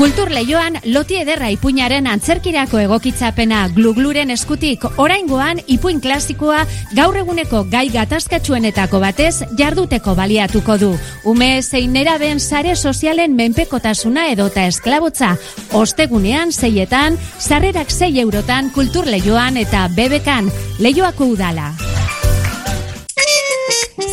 Kultur lehioan loti ederra ipuinaren antzerkirako egokitzapena glugluren eskutik oraingoan ipuin klasikoa gaur eguneko gai gatazkatsuenetako batez jarduteko baliatuko du. Ume zein neraben sare sozialen menpekotasuna edota esklabotza. Ostegunean zeietan, sarrerak zei eurotan kultur lehioan eta bebekan lehioako udala.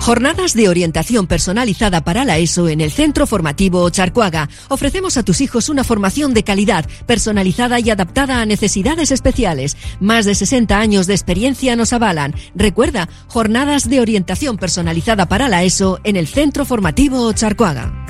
Jornadas de orientación personalizada para la ESO en el Centro Formativo Charcuaga. Ofrecemos a tus hijos una formación de calidad, personalizada y adaptada a necesidades especiales. Más de 60 años de experiencia nos avalan. Recuerda, jornadas de orientación personalizada para la ESO en el Centro Formativo Charcuaga.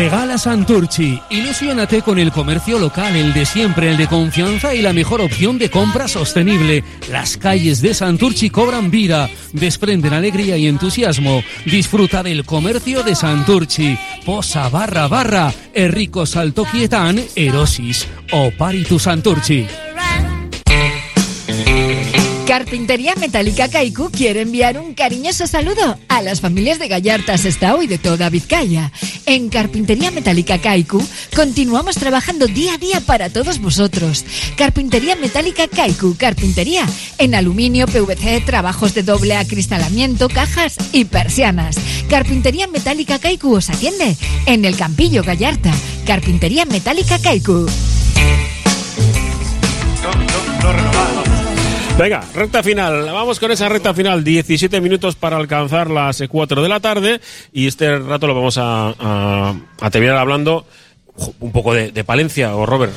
Regala Santurchi. Ilusionate con el comercio local, el de siempre, el de confianza y la mejor opción de compra sostenible. Las calles de Santurchi cobran vida, desprenden alegría y entusiasmo. Disfruta del comercio de Santurchi. Posa barra barra, Enrico Salto Quietán, Erosis. O Paritu Santurchi. Carpintería Metálica Kaiku quiere enviar un cariñoso saludo a las familias de Gallarta, Sestao y de toda Vizcaya. En Carpintería Metálica Kaiku continuamos trabajando día a día para todos vosotros. Carpintería Metálica Kaiku, carpintería en aluminio, PVC, trabajos de doble acristalamiento, cajas y persianas. Carpintería Metálica Kaiku os atiende en el Campillo Gallarta. Carpintería Metálica Kaiku. Venga, recta final. Vamos con esa recta final. 17 minutos para alcanzar las 4 de la tarde. Y este rato lo vamos a, a, a terminar hablando un poco de, de, Palencia o Robert.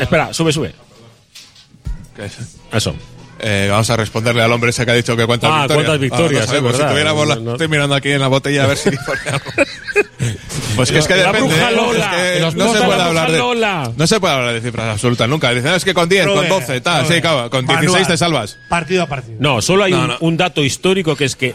Espera, sube, sube. Eso. Eh, vamos a responderle al hombre ese que ha dicho que cuántas ah, victorias. cuántas victorias, ah, no eh, si verdad, tuviéramos la- no, no. Estoy mirando aquí en la botella a ver si pone algo. Pues que es que La depende. bruja ¿eh? Lola. Es que no se puede la hablar bruja de Lola. no se puede hablar de cifras absolutas nunca. Dicen, "Ah, es que con 10, con Robert, 12, tal. Sí, claro, con 16 Manual. te salvas. Partido a partido. No, solo hay No, un, no. un dato histórico que es que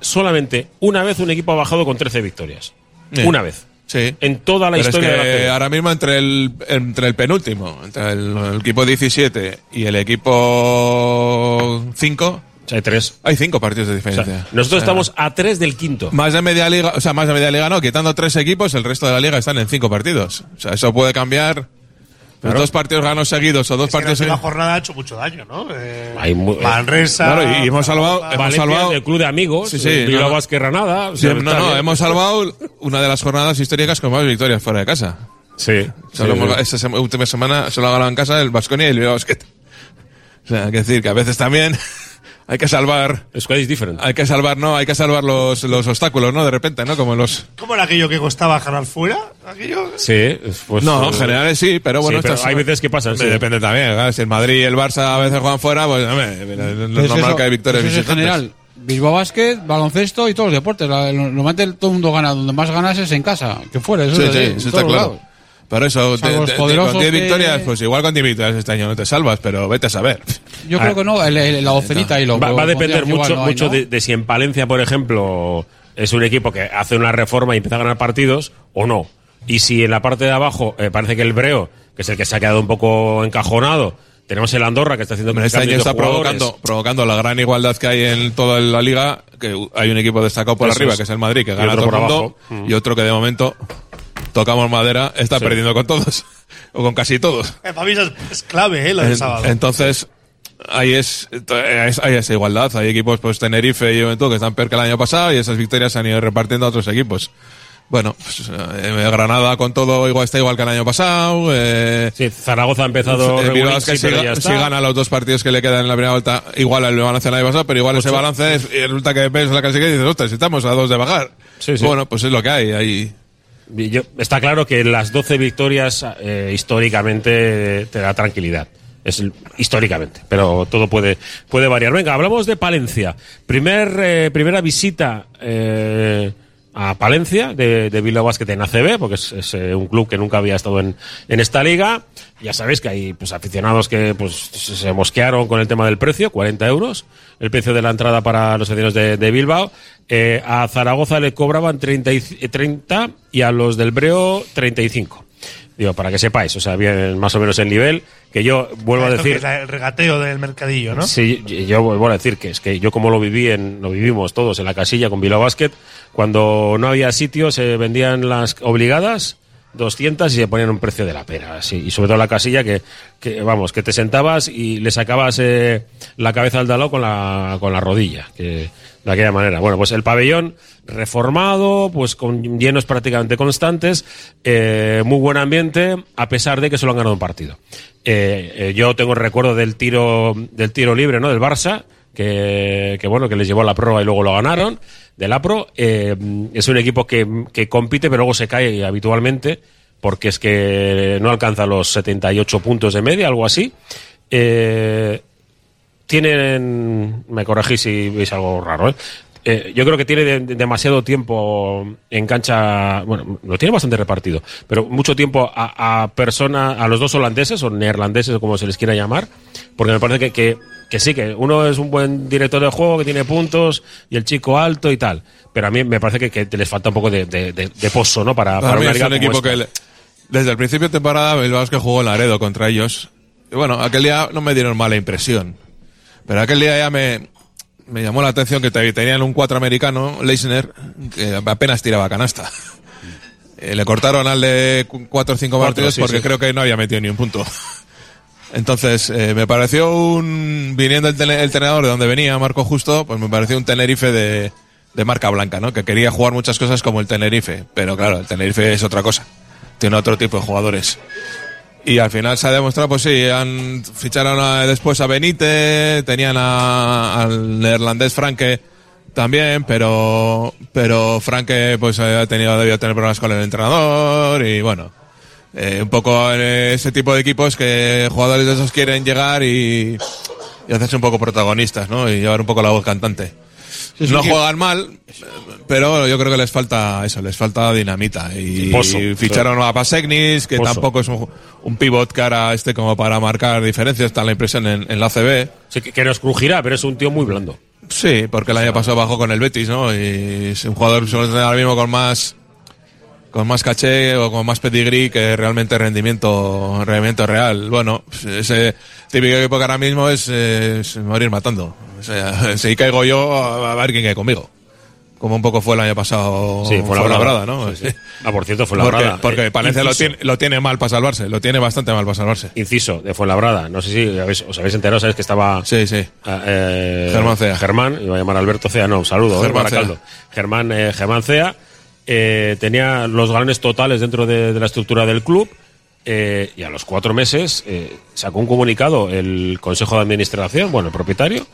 solamente una vez un equipo ha bajado con 13 victorias. Sí. Una vez. Sí. En toda la Pero historia es de la que ahora mismo entre el, entre el penúltimo, entre el, el equipo 17 y el equipo 5, hay tres. Hay cinco partidos de O diferencia. sea, nosotros O sea, estamos a tres del quinto. Más de media liga, o sea, más de media liga no, quitando tres equipos, el resto de la liga están en cinco partidos. O sea, eso puede cambiar. Los Claro. dos partidos ganos seguidos o dos Es la partidos seguidos. jornada ha hecho mucho daño, ¿no? Eh, Hay Manresa. Claro, y, hemos salvado, hemos Valencia, salvado. del club de amigos, Sí, sí, Bilbao no, no. Granada. o Sí, sea, no, no, hemos salvado una de las jornadas históricas con más victorias fuera de casa. Sí. Solo sí, hemos- sí. esta última semana solo ha ganado en casa el Vasconia y el Bilbao Basket. O sea, hay que decir que a veces también hay que salvar. Squad is different. Hay que salvar, no, hay que salvar los, los obstáculos, ¿no? De repente, ¿no? Como los. ¿Cómo era aquello que costaba ganar fuera? Aquello. Sí, pues. no, eh, en general sí, pero bueno, sí, pero hay veces que pasan. sí. Depende también, ¿verdad? Si el Madrid y el Barça a veces juegan fuera, pues hombre, es Pero normal eso- que hay victorias eso es en general. Bilbao Basket, baloncesto y todos los deportes. La- Normalmente todo el mundo gana, donde más ganas es en casa, que fuera. Eso Sí, es sí, así, eso está claro. lados. Pero eso, te- te- poderosos con 10 que- victorias, pues igual con 10 victorias este año no te salvas, pero vete a saber. Yo creo que no, el- el- la docenita y lo Va, va a depender mucho, igual, no hay, mucho ¿no? de, de si en Palencia, por ejemplo, es un equipo que hace una reforma y empieza a ganar partidos o no. Y si en la parte de abajo eh, parece que el Breo, que es el que se ha quedado un poco encajonado, tenemos el Andorra que está haciendo Hombre, este año está provocando, provocando la gran igualdad que hay en toda la liga, que hay un equipo destacado por Eso arriba, es. que es el Madrid, que Y gana todo el mundo, abajo. Mm. y otro que de momento, tocamos madera, está Sí. perdiendo con todos, o con casi todos. Eh, para mí es, es clave, ¿eh? Lo del En- sábado. Entonces, ahí es, hay esa igualdad. Hay equipos, pues Tenerife y Juventud, que están peor que el año pasado, y esas victorias se han ido repartiendo a otros equipos. Bueno, pues, eh, Granada con todo igual está igual que el año pasado. Eh, Sí, Zaragoza ha empezado el Bilbao sí, pero si, ya ga- está. si gana los dos partidos que le quedan en la primera vuelta, igual al balance del año pasado, pero igual ese balance es- y resulta que ves la clasificación y dices, ostras, estamos a dos de bajar. Sí, sí. Bueno, pues es lo que hay. ahí está claro que las 12 victorias eh, históricamente te da tranquilidad. Es históricamente, pero todo puede, puede variar. Venga, hablamos de Palencia. Primer, eh, primera visita eh, a Palencia de, Bilbao Basket en ACB, porque es, eh, un club que nunca había estado en, en esta liga. Ya sabéis que hay pues, aficionados que pues, se mosquearon con el tema del precio, 40 euros, el precio de la entrada para los aficionados de, de Bilbao. Eh, a Zaragoza le cobraban 30 y, 30 y a los del Breo 35. Digo, para que sepáis, o sea, bien más o menos el nivel, que yo vuelvo a que decir... es el regateo del mercadillo, ¿no? Sí, yo- vuelvo a decir que es que yo como lo viví en, lo vivimos todos en la casilla con Bilbao Basket, cuando no había sitio se vendían las obligadas 200 y se ponían un precio de la pera, sí, y sobre todo la casilla que, que vamos, que te sentabas y le sacabas eh, la cabeza al dalao con la con la rodilla, que de aquella manera. Bueno, pues el pabellón reformado, pues con llenos prácticamente constantes, eh, muy buen ambiente, a pesar de que solo han ganado un partido. Eh, eh, yo tengo el recuerdo del tiro del tiro libre, ¿no? Del Barça, que, que bueno, que les llevó a la prueba y luego lo ganaron. Del APRO, es un equipo que, compite, pero luego se cae habitualmente, porque es que no alcanza los 78 puntos de media, algo así. Tienen, me corregís si veis algo raro, ¿eh? Eh, yo creo que tiene de- de- demasiado tiempo en cancha, bueno, lo tiene bastante repartido, pero mucho tiempo a, a persona, a los dos holandeses o neerlandeses o como se les quiera llamar, porque me parece que, que, que sí, que uno es un buen director de juego que tiene puntos y el chico alto y tal, pero a mí me parece que, que les falta un poco de, de, pozo, ¿no? Para, Para una liga un como equipo esta. que le- desde el principio de temporada es que jugó en Laredo contra ellos. Y bueno, aquel día no me dieron mala impresión. Pero aquel día ya me, me llamó la atención que te- tenían un cuatro americano, Leisner, que apenas tiraba canasta. Eh, le cortaron al de cu- cuatro o cinco Cuatro, partidos sí, porque sí. creo que no había metido ni un punto. Entonces, eh, me pareció un. Viniendo el, el entrenador de donde venía, Marco Justo, pues me pareció un Tenerife de, de marca blanca, ¿no? Que quería jugar muchas cosas como el Tenerife. Pero claro, el Tenerife es otra cosa. Tiene otro tipo de jugadores. Y al final se ha demostrado, pues sí, han ficharon después a Benítez, tenían a- al neerlandés Franke también, pero pero Franke pues ha tenido debió tener problemas con el entrenador y bueno, eh, un poco eh, ese tipo de equipos que jugadores de esos quieren llegar y, y hacerse un poco protagonistas, ¿no? Y llevar un poco la voz cantante. No que- juegan mal, pero yo creo que les falta eso, les falta dinamita. Y, Pozo. ficharon a Pasegnis, que Pozo. tampoco es un, un pivot cara este como para marcar diferencias, está la impresión en, en la CB. Sí, que, que nos crujirá, pero es un tío muy blando. Sí, porque el año pasado bajó con el Betis, ¿no? Y es un jugador ahora mismo con más con más caché o con más pedigrí que realmente rendimiento rendimiento real. Bueno, pues, ese típico equipo que ahora mismo es, eh, es morir matando. O sea, si caigo yo, a ver quién cae conmigo. Como un poco fue el año pasado Sí, fue la Fuenlabrada, ¿no? Sí, sí. Ah, por cierto, fue la Porque, brada. porque Palencia lo tiene, lo tiene mal para salvarse, lo tiene bastante mal para salvarse. Inciso, de Fuenlabrada. No sé si habéis- os habéis enterado, sabéis que estaba. Sí, sí. eh, Germán Cea. Germán, iba a llamar Alberto Cea, no, un saludo, Germán Germán Caldo. Germán, eh, Germán Cea eh, tenía los galones totales dentro de, la estructura del club. eh, y a los cuatro meses eh, sacó un comunicado el Consejo de Administración, bueno, el propietario.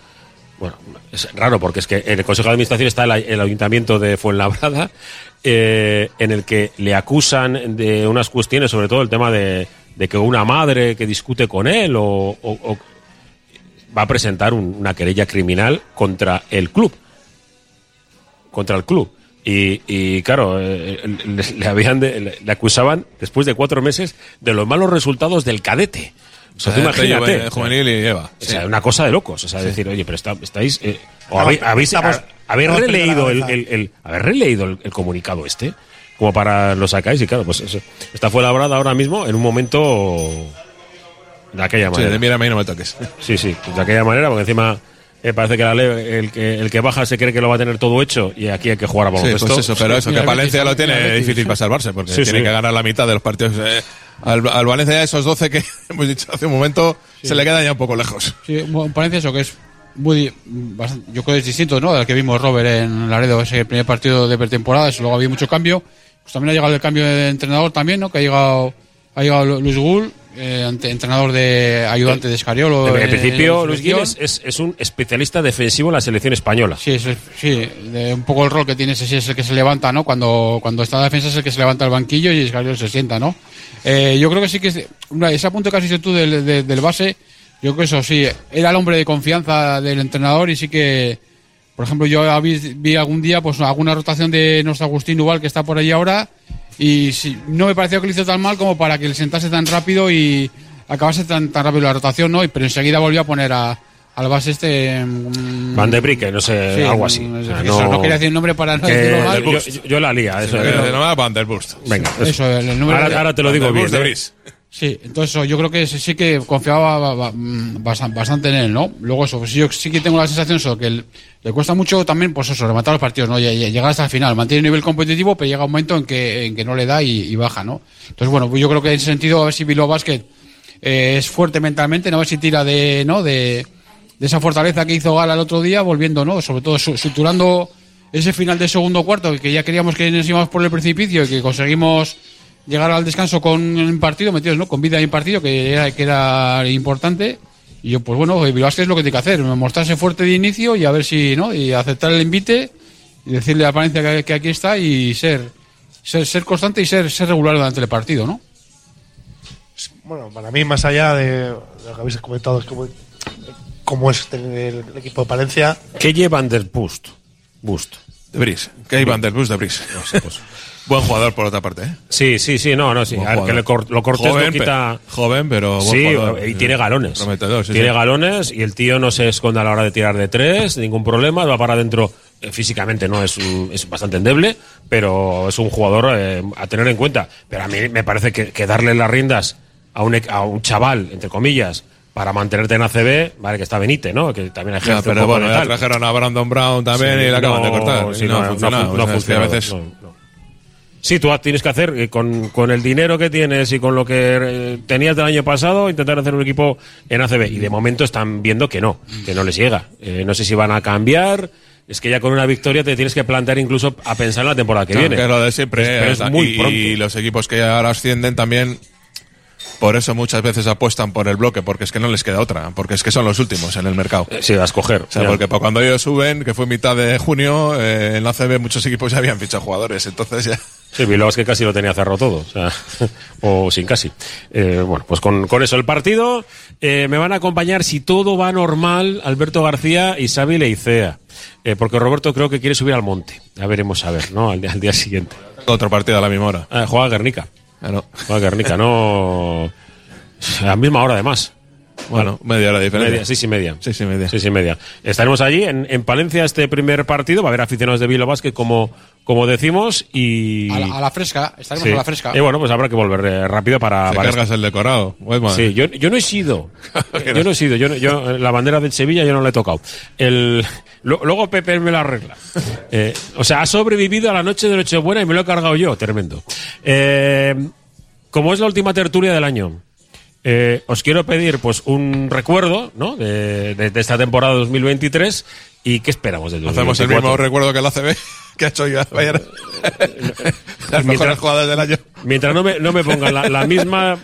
Bueno, es raro porque es que en el Consejo de Administración está el, ay- el Ayuntamiento de Fuenlabrada, eh, en el que le acusan de unas cuestiones, sobre todo el tema de, de que una madre que discute con él o, o- va a presentar un- una querella criminal contra el club. contra el club. Y, y claro, eh, le, le habían de- le, le acusaban después de cuatro meses de los malos resultados del cadete. O sea, tú Eh, imagínate. juvenil- juvenil y Eva. O sea, una cosa de locos. O sea, decir, oye, pero está- estáis. eh, o habéis, habéis, estamos- releído el, el, el- habéis releído el, el comunicado este, como para lo sacáis. Y claro, pues eso, esta fue labrada ahora mismo en un momento de aquella Sí, manera. de mírame y no me toques. Sí, sí, de aquella manera, porque encima eh, parece que la ley, el que, el que baja se cree que lo va a tener todo hecho y aquí hay que jugar a Sí, baloncesto. pues eso, pero eso, que Valencia lo tiene difícil sí. para salvarse, porque Sí, tiene sí. que ganar la mitad de los partidos. eh, al, al Valencia, esos 12 que hemos dicho hace un momento, se le queda ya un poco lejos. Sí, parece eso, que es muy, bastante- yo creo que es distinto, ¿no? Del que vimos Robert en Laredo, ese primer partido de pretemporada, eso luego había mucho cambio. Pues también ha llegado el cambio de entrenador también, ¿no? Que ha llegado, ha llegado Lu- Luis Gull, eh, entrenador de ayudante de Escariolo. En, en- en principio, en Luis es, es un especialista defensivo en la selección española. Sí, es- sí, de un poco el rol que tiene ese sí es el que se levanta, ¿no? Cuando, cuando está la defensa es el que se levanta el banquillo y Escariolo se sienta, ¿no? Eh, yo creo que sí que es, ese apunte que has dicho tú del, de- del base, yo creo que eso sí, era el hombre de confianza del entrenador y sí que, por ejemplo, yo vi, vi algún día pues alguna rotación de nuestro Agustín Ubal que está por ahí ahora y sí, no me pareció que lo hizo tan mal como para que le sentase tan rápido y acabase tan, tan rápido la rotación, ¿no? Y- Pero enseguida volvió a poner a, al base este... mm, Van de Brique, no sé, Sí, algo así. mm, O sea, eso, no quería decir el nombre para no que- decirlo mal. yo, la lía. Eso, pero- llama Van der Burst. venga, eso. Eso, el, el número ahora, de- ahora te lo digo Van der bien. De ¿eh? Bris. Sí, entonces yo creo que sí, que confiaba ba- ba- mm, bastan- bastante en él, ¿no? Luego eso, pues yo sí que tengo la sensación eso, que le cuesta mucho también, pues eso, rematar los partidos, ¿no? Llegar hasta el final, mantiene un nivel competitivo, pero llega un momento en que, en que no le da y, baja, ¿no? Entonces, bueno, pues yo creo que en ese sentido, a ver si Bilbao Basket eh, es fuerte mentalmente, no a ver si tira de, ¿no? De, de esa fortaleza que hizo Gala el otro día, volviendo, ¿no? Sobre todo su- suturando ese final de segundo cuarto, que ya queríamos que nos íbamos por el precipicio y que conseguimos llegar al descanso con un partido metidos, ¿no? Con vida en partido, que era, que era importante. Y yo, pues bueno, Bilbao Basket es lo que tiene que hacer, mostrarse fuerte de inicio y a ver si, ¿no? Y aceptar el invite y decirle a Palencia que, que aquí está y ser, ser, ser constante y ser, ser regular durante el partido, ¿no? Bueno, para mí, más allá de lo que habéis comentado, es como, cómo es el, el equipo de Palencia. ¿Qué lleva Van der Bust? Bust. De Bris. Que hay Van der Burst de Bris. pues. Buen jugador por otra parte, ¿eh? Sí, sí, sí, no, no, sí. Buen A ver, que jugador. le cor- lo cortés joven, no quita. joven, pero buen Sí, jugador. y tiene galones. Prometedor, sí, tiene sí. galones y el tío no se esconde a la hora de tirar de tres, ningún problema, va para adentro. eh, Físicamente no es, un- es bastante endeble, pero es un jugador eh, a tener en cuenta. Pero a mí me parece que, que darle las riendas a un, a un chaval, entre comillas, para mantenerte en ACB, vale, que está Benite, ¿no? Que también ejerce Ya, un pero poco bueno, ya trajeron a Brandon Brown también Sí, y la acaban de cortar. sí, no, no, ha funcionado. no O sea, es que a veces. Sí, tú tienes que hacer eh, con, con el dinero que tienes y con lo que eh, tenías del año pasado, intentar hacer un equipo en ACB. Y de momento están viendo que no, que no les llega. Eh, no sé si van a cambiar. Es que ya con una victoria te tienes que plantear incluso a pensar en la temporada que viene. que lo de siempre. Es- pero es muy y, pronto. y los equipos que ahora ascienden también, por eso muchas veces apuestan por el bloque, porque es que no les queda otra, porque es que son los últimos en el mercado. Sí, a escoger. O sea, Ya. porque cuando ellos suben, que fue mitad de junio, eh, en la CB muchos equipos ya habían fichado jugadores, entonces ya... Sí, Bilbao es que casi lo tenía cerrado todo, o, sea, o sin casi. Eh, bueno, pues con, con eso el partido eh, me van a acompañar, si todo va normal, Alberto García y Xavi Leicea. Eh, porque Roberto creo que quiere subir al monte. Ya veremos a ver, ¿no? Al, día- al día siguiente. Otro partido a la misma hora. Ah, juega Guernica. Claro. Juega Guernica, no... A la misma hora, además. Bueno, media hora de diferencia. Media, sí, sí, media. Sí, sí, media. Sí, sí, media. Estaremos allí en, en Palencia este primer partido. Va a haber aficionados de Bilbao Basket, como, como decimos, y... A la, a la fresca, estaremos Sí. a la fresca. Y bueno, pues habrá que volver eh, rápido para... Te para cargas el decorado. Weidman. Sí, yo, yo no he sido. yo no he sido. Yo, yo, la bandera de Sevilla yo no la he tocado. El, lo- luego Pepe me la arregla. Eh, o sea, ha sobrevivido a la noche de Nochebuena y me lo he cargado yo. Tremendo. Eh, como es la última tertulia del año, eh, os quiero pedir pues un recuerdo ¿no? de, de- de esta temporada 2023 y qué esperamos del Hacemos el 2024. mismo recuerdo que la CB, que ha hecho Bayern. Las mejores jugadas del año. Mientras no me, no me pongan la, la misma.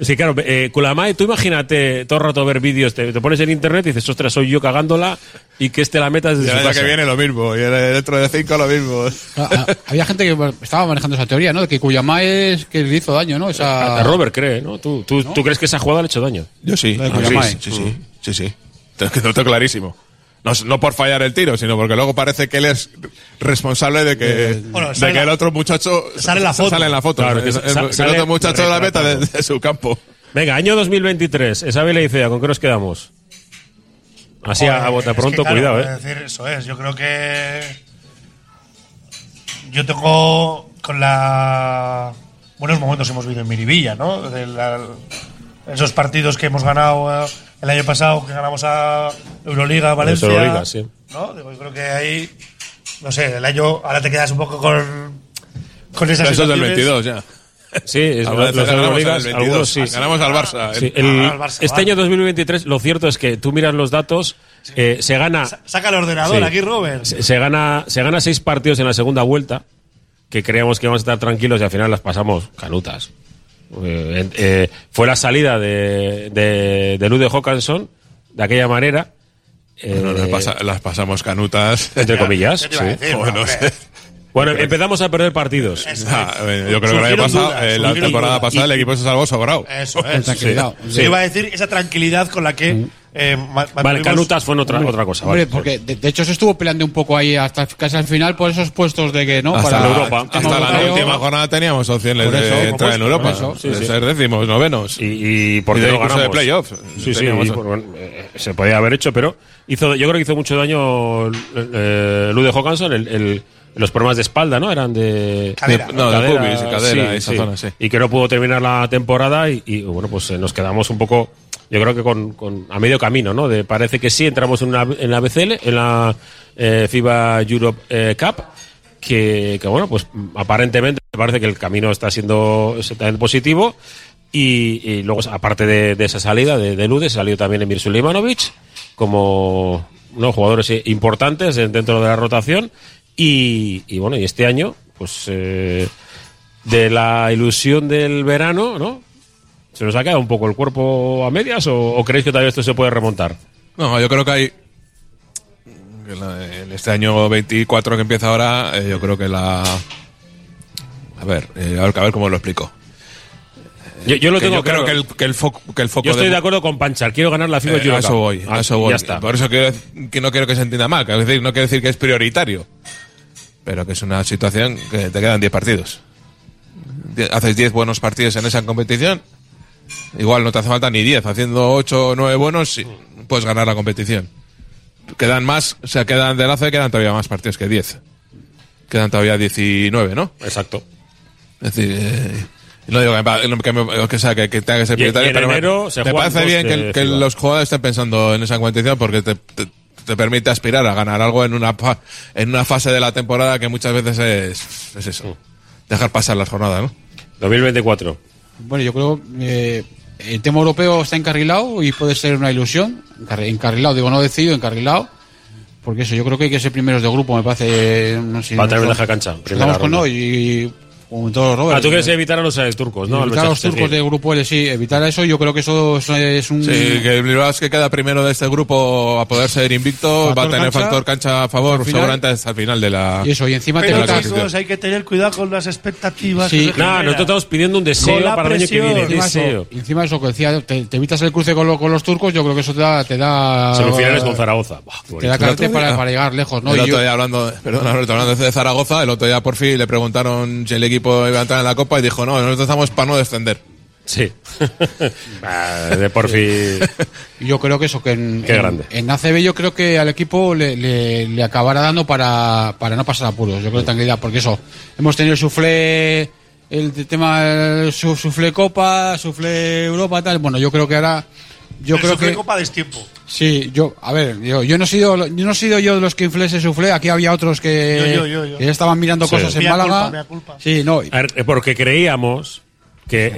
Sí, claro, eh, Kulamae, tú imagínate todo el rato ver vídeos, te, te pones en internet y dices, ostras, soy yo cagándola y que este la meta Y desde el su año casa. que viene lo mismo. Y el- dentro de cinco lo mismo. Ah, ah, Había gente que estaba manejando esa teoría, ¿no? De que Cuyamá es que le hizo daño, ¿no? Esa... A- a Robert cree, ¿no? ¿Tú, tú, tú crees que esa jugada le ha hecho daño? Yo sí. Ah, sí, sí, sí, sí, sí. Te- que Lo tengo clarísimo. No, no por fallar el tiro, sino porque luego parece que él es responsable de que, Bueno, de que el otro muchacho sale en la foto. Sale en la foto. Claro, el sale otro muchacho de la meta de, su campo. Venga, año 2023. Esa vez le dice, ¿con qué nos quedamos? Así a, a Joder, bote es que, pronto, claro, cuidado, ¿eh? decir, eso es. Yo creo que. Yo tengo con la. Buenos momentos hemos vivido en Miribilla, ¿no? De la- esos partidos que hemos ganado eh, el año pasado, que ganamos a Euroliga, Valencia. Euroliga, sí. ¿no? Digo, yo creo que ahí. No sé, el año. Ahora te quedas un poco con. Con esas Eso es del sensaciones. 22 ya. Sí, es, los, vez ganamos Euroligas, al 22. algunos sí. Ganamos al Barça. Sí, Eh, el- al Barça, este vale. año 2023, lo cierto es que tú miras los datos, eh, se gana. Saca el ordenador Sí. aquí, Robert. Se, se gana, se gana seis partidos en la segunda vuelta, que creíamos que íbamos a estar tranquilos y al final las pasamos canutas. Eh, eh, fue la salida de, de, de Lude Hawkinson de aquella manera. eh, Bueno, las, pasa- las pasamos canutas. entre comillas. ¿Qué te iba a sí. decir? Bueno, Hombre. no sé. Bueno, empezamos a perder partidos. Ah, eh, yo creo que el año Surgieron pasado, dudas, eh, la surgieron temporada dudas. pasada, el equipo se salvó sobrado. Eso es. tranquilidad. Sí. Iba a decir esa tranquilidad con la que. eh, ma- Vale, mantuvimos- Canutas fue en otra, otra cosa. Hombre, vale. porque de, de hecho se estuvo peleando un poco ahí hasta casi al final por esos puestos de que no Hasta, para la, Europa. hasta tema la europeo. última jornada teníamos opciones Por eso, de por entrar en Europa. eso, sí, de sí. ser décimos, novenos. Y, y por Y qué de no incluso ganamos. de playoffs. Sí, sí, Teníamos- y, bueno, eh, se podía haber hecho, pero hizo, yo creo que hizo mucho daño eh, Lude Hawkinson, el, el- los problemas de espalda, ¿no? Eran de. Cadera. No, de pubis cadera esa zona, sí. Y que no pudo terminar la temporada y, y, bueno, pues eh, nos quedamos un poco, yo creo que con, con- a medio camino, ¿no? De, parece que sí entramos en, una, en la BCL, en la eh, FIBA Europe eh, Cup, que, que, bueno, pues aparentemente parece que el camino está siendo exactamente positivo. Y, y luego, aparte de, de esa salida de, de Lude, salió también Emir Suleimanovic como ¿no? jugadores eh, importantes en- dentro de la rotación. Y, y bueno, y este año, pues eh, de la ilusión del verano, ¿no? ¿Se nos ha quedado un poco el cuerpo a medias o, o creéis que todavía esto se puede remontar? No, yo creo que hay. En este año 24 que empieza ahora, eh, yo creo que la. A ver, eh, a ver, cómo lo explico. Yo, yo lo Que tengo yo creo claro. que el, que el foco. Que el foco Yo estoy de- de acuerdo con Panchar. Quiero ganar la FIBA Eh, a eso voy, a Ah, eso voy. Ya está. Por eso quiero que no quiero que se entienda mal, que no quiero decir que es prioritario, pero que es una situación que te quedan 10 partidos. Die- Haces 10 buenos partidos en esa competición, igual no te hace falta ni 10, haciendo 8 o 9 buenos puedes ganar la competición. Quedan más, o sea, quedan del ACE quedan todavía más partidos que 10. Quedan todavía 19, ¿no? Exacto. Es decir, eh, no digo que, que, que sea que, que tenga que ser Y- y prioritario, pero me- se me, parece bien de que, los jugadores estén pensando en esa competición porque te, te- te permite aspirar a ganar algo en una en una fase de la temporada que muchas veces es, es eso, dejar pasar las jornadas, ¿no? 2024. Bueno, yo creo eh, el tema europeo está encarrilado y puede ser una ilusión. Encarri- Encarrilado, digo, no decidido, encarrilado. Porque eso, yo creo que hay que ser primeros de grupo, me parece. No sé, Va a nosotros- la cancha, con no y. Todos los Ah, tú quieres evitar a los eh, turcos, ¿no? evitar a los turcos de grupo L, sí, evitar eso, yo creo que eso es, es un. Sí, que el Bilbao es que queda primero de este grupo a poder ser invicto, Factor va a tener cancha, factor cancha a favor seguramente hasta el final de la Y eso, y encima te Pero la competición. chicos, hay que tener cuidado con las expectativas. Sí. que No, nosotros estamos pidiendo un deseo para el año que viene. encima eso, Deseo. y encima eso que decía, te, te evitas el cruce con, lo- con los turcos, yo creo que eso te da. Te da Semifinales con Zaragoza. Te da otro para, para llegar lejos, ¿no? el otro día hablando, perdón, hablando de Zaragoza, el otro día por fin le preguntaron si el equipo iba a entrar en la Copa y dijo, no, nosotros estamos para no descender. Sí. De por fin. Yo creo que eso, que en, Qué en- grande. en ACB yo creo que al equipo le, le, le acabará dando para, para no pasar apuros. Yo creo que tranquilidad, porque eso, hemos tenido el suflé, el tema, el su- suflé Copa, suflé Europa, tal. Bueno, yo creo que ahora, yo El creo suflé que. Copa de tiempo. Sí, yo, a ver, yo, yo no he sido, yo no he sido yo de los que inflé ese suflé, aquí había otros que, Yo, yo, yo, yo. que estaban mirando Sí. cosas en Mea Málaga. culpa. Sí, no, eh, porque creíamos que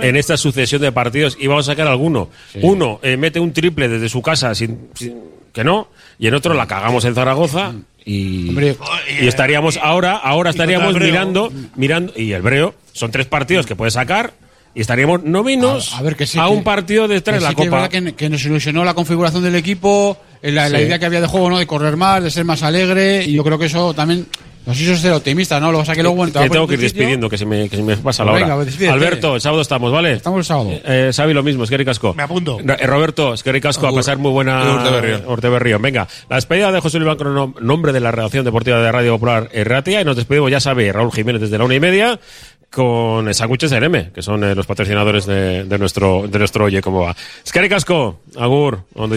en, esta sucesión de partidos íbamos a sacar alguno. Uno eh, mete un triple desde su casa sin, sin- que no, y en otro la cagamos en Zaragoza y, Hombre, y estaríamos ahora, ahora estaríamos mirando, mirando y el Breo son tres partidos que puede sacar y estaríamos novenos A- a ver, que sí, a que- un partido de estar que en la sí que es Copa. que, que nos ilusionó la configuración del equipo, eh, la, la Sí. idea que había de juego, ¿no? De correr más, de ser más alegre, y yo creo que eso también No sé si eso es ser optimista, ¿no? Lo vas a que luego Que tengo que ir despidiendo, que se me, que se me pasa la Pues hora. venga, despídete. Alberto, el sábado estamos, ¿vale? Estamos el sábado. Eh, Xavi, lo mismo, es que ricasco. Me apunto. Eh, Roberto, es que ricasco, a pasar muy buena Berrío. Venga, la despedida de José Luis en nombre de la redacción deportiva de Radio Popular Erratia, y nos despedimos, ya sabe, Raúl Jiménez desde la una y media, con Sándwiches RM, que son eh, los patrocinadores de, de nuestro, de nuestro Oye Cómo Va. Es Agur, Ondo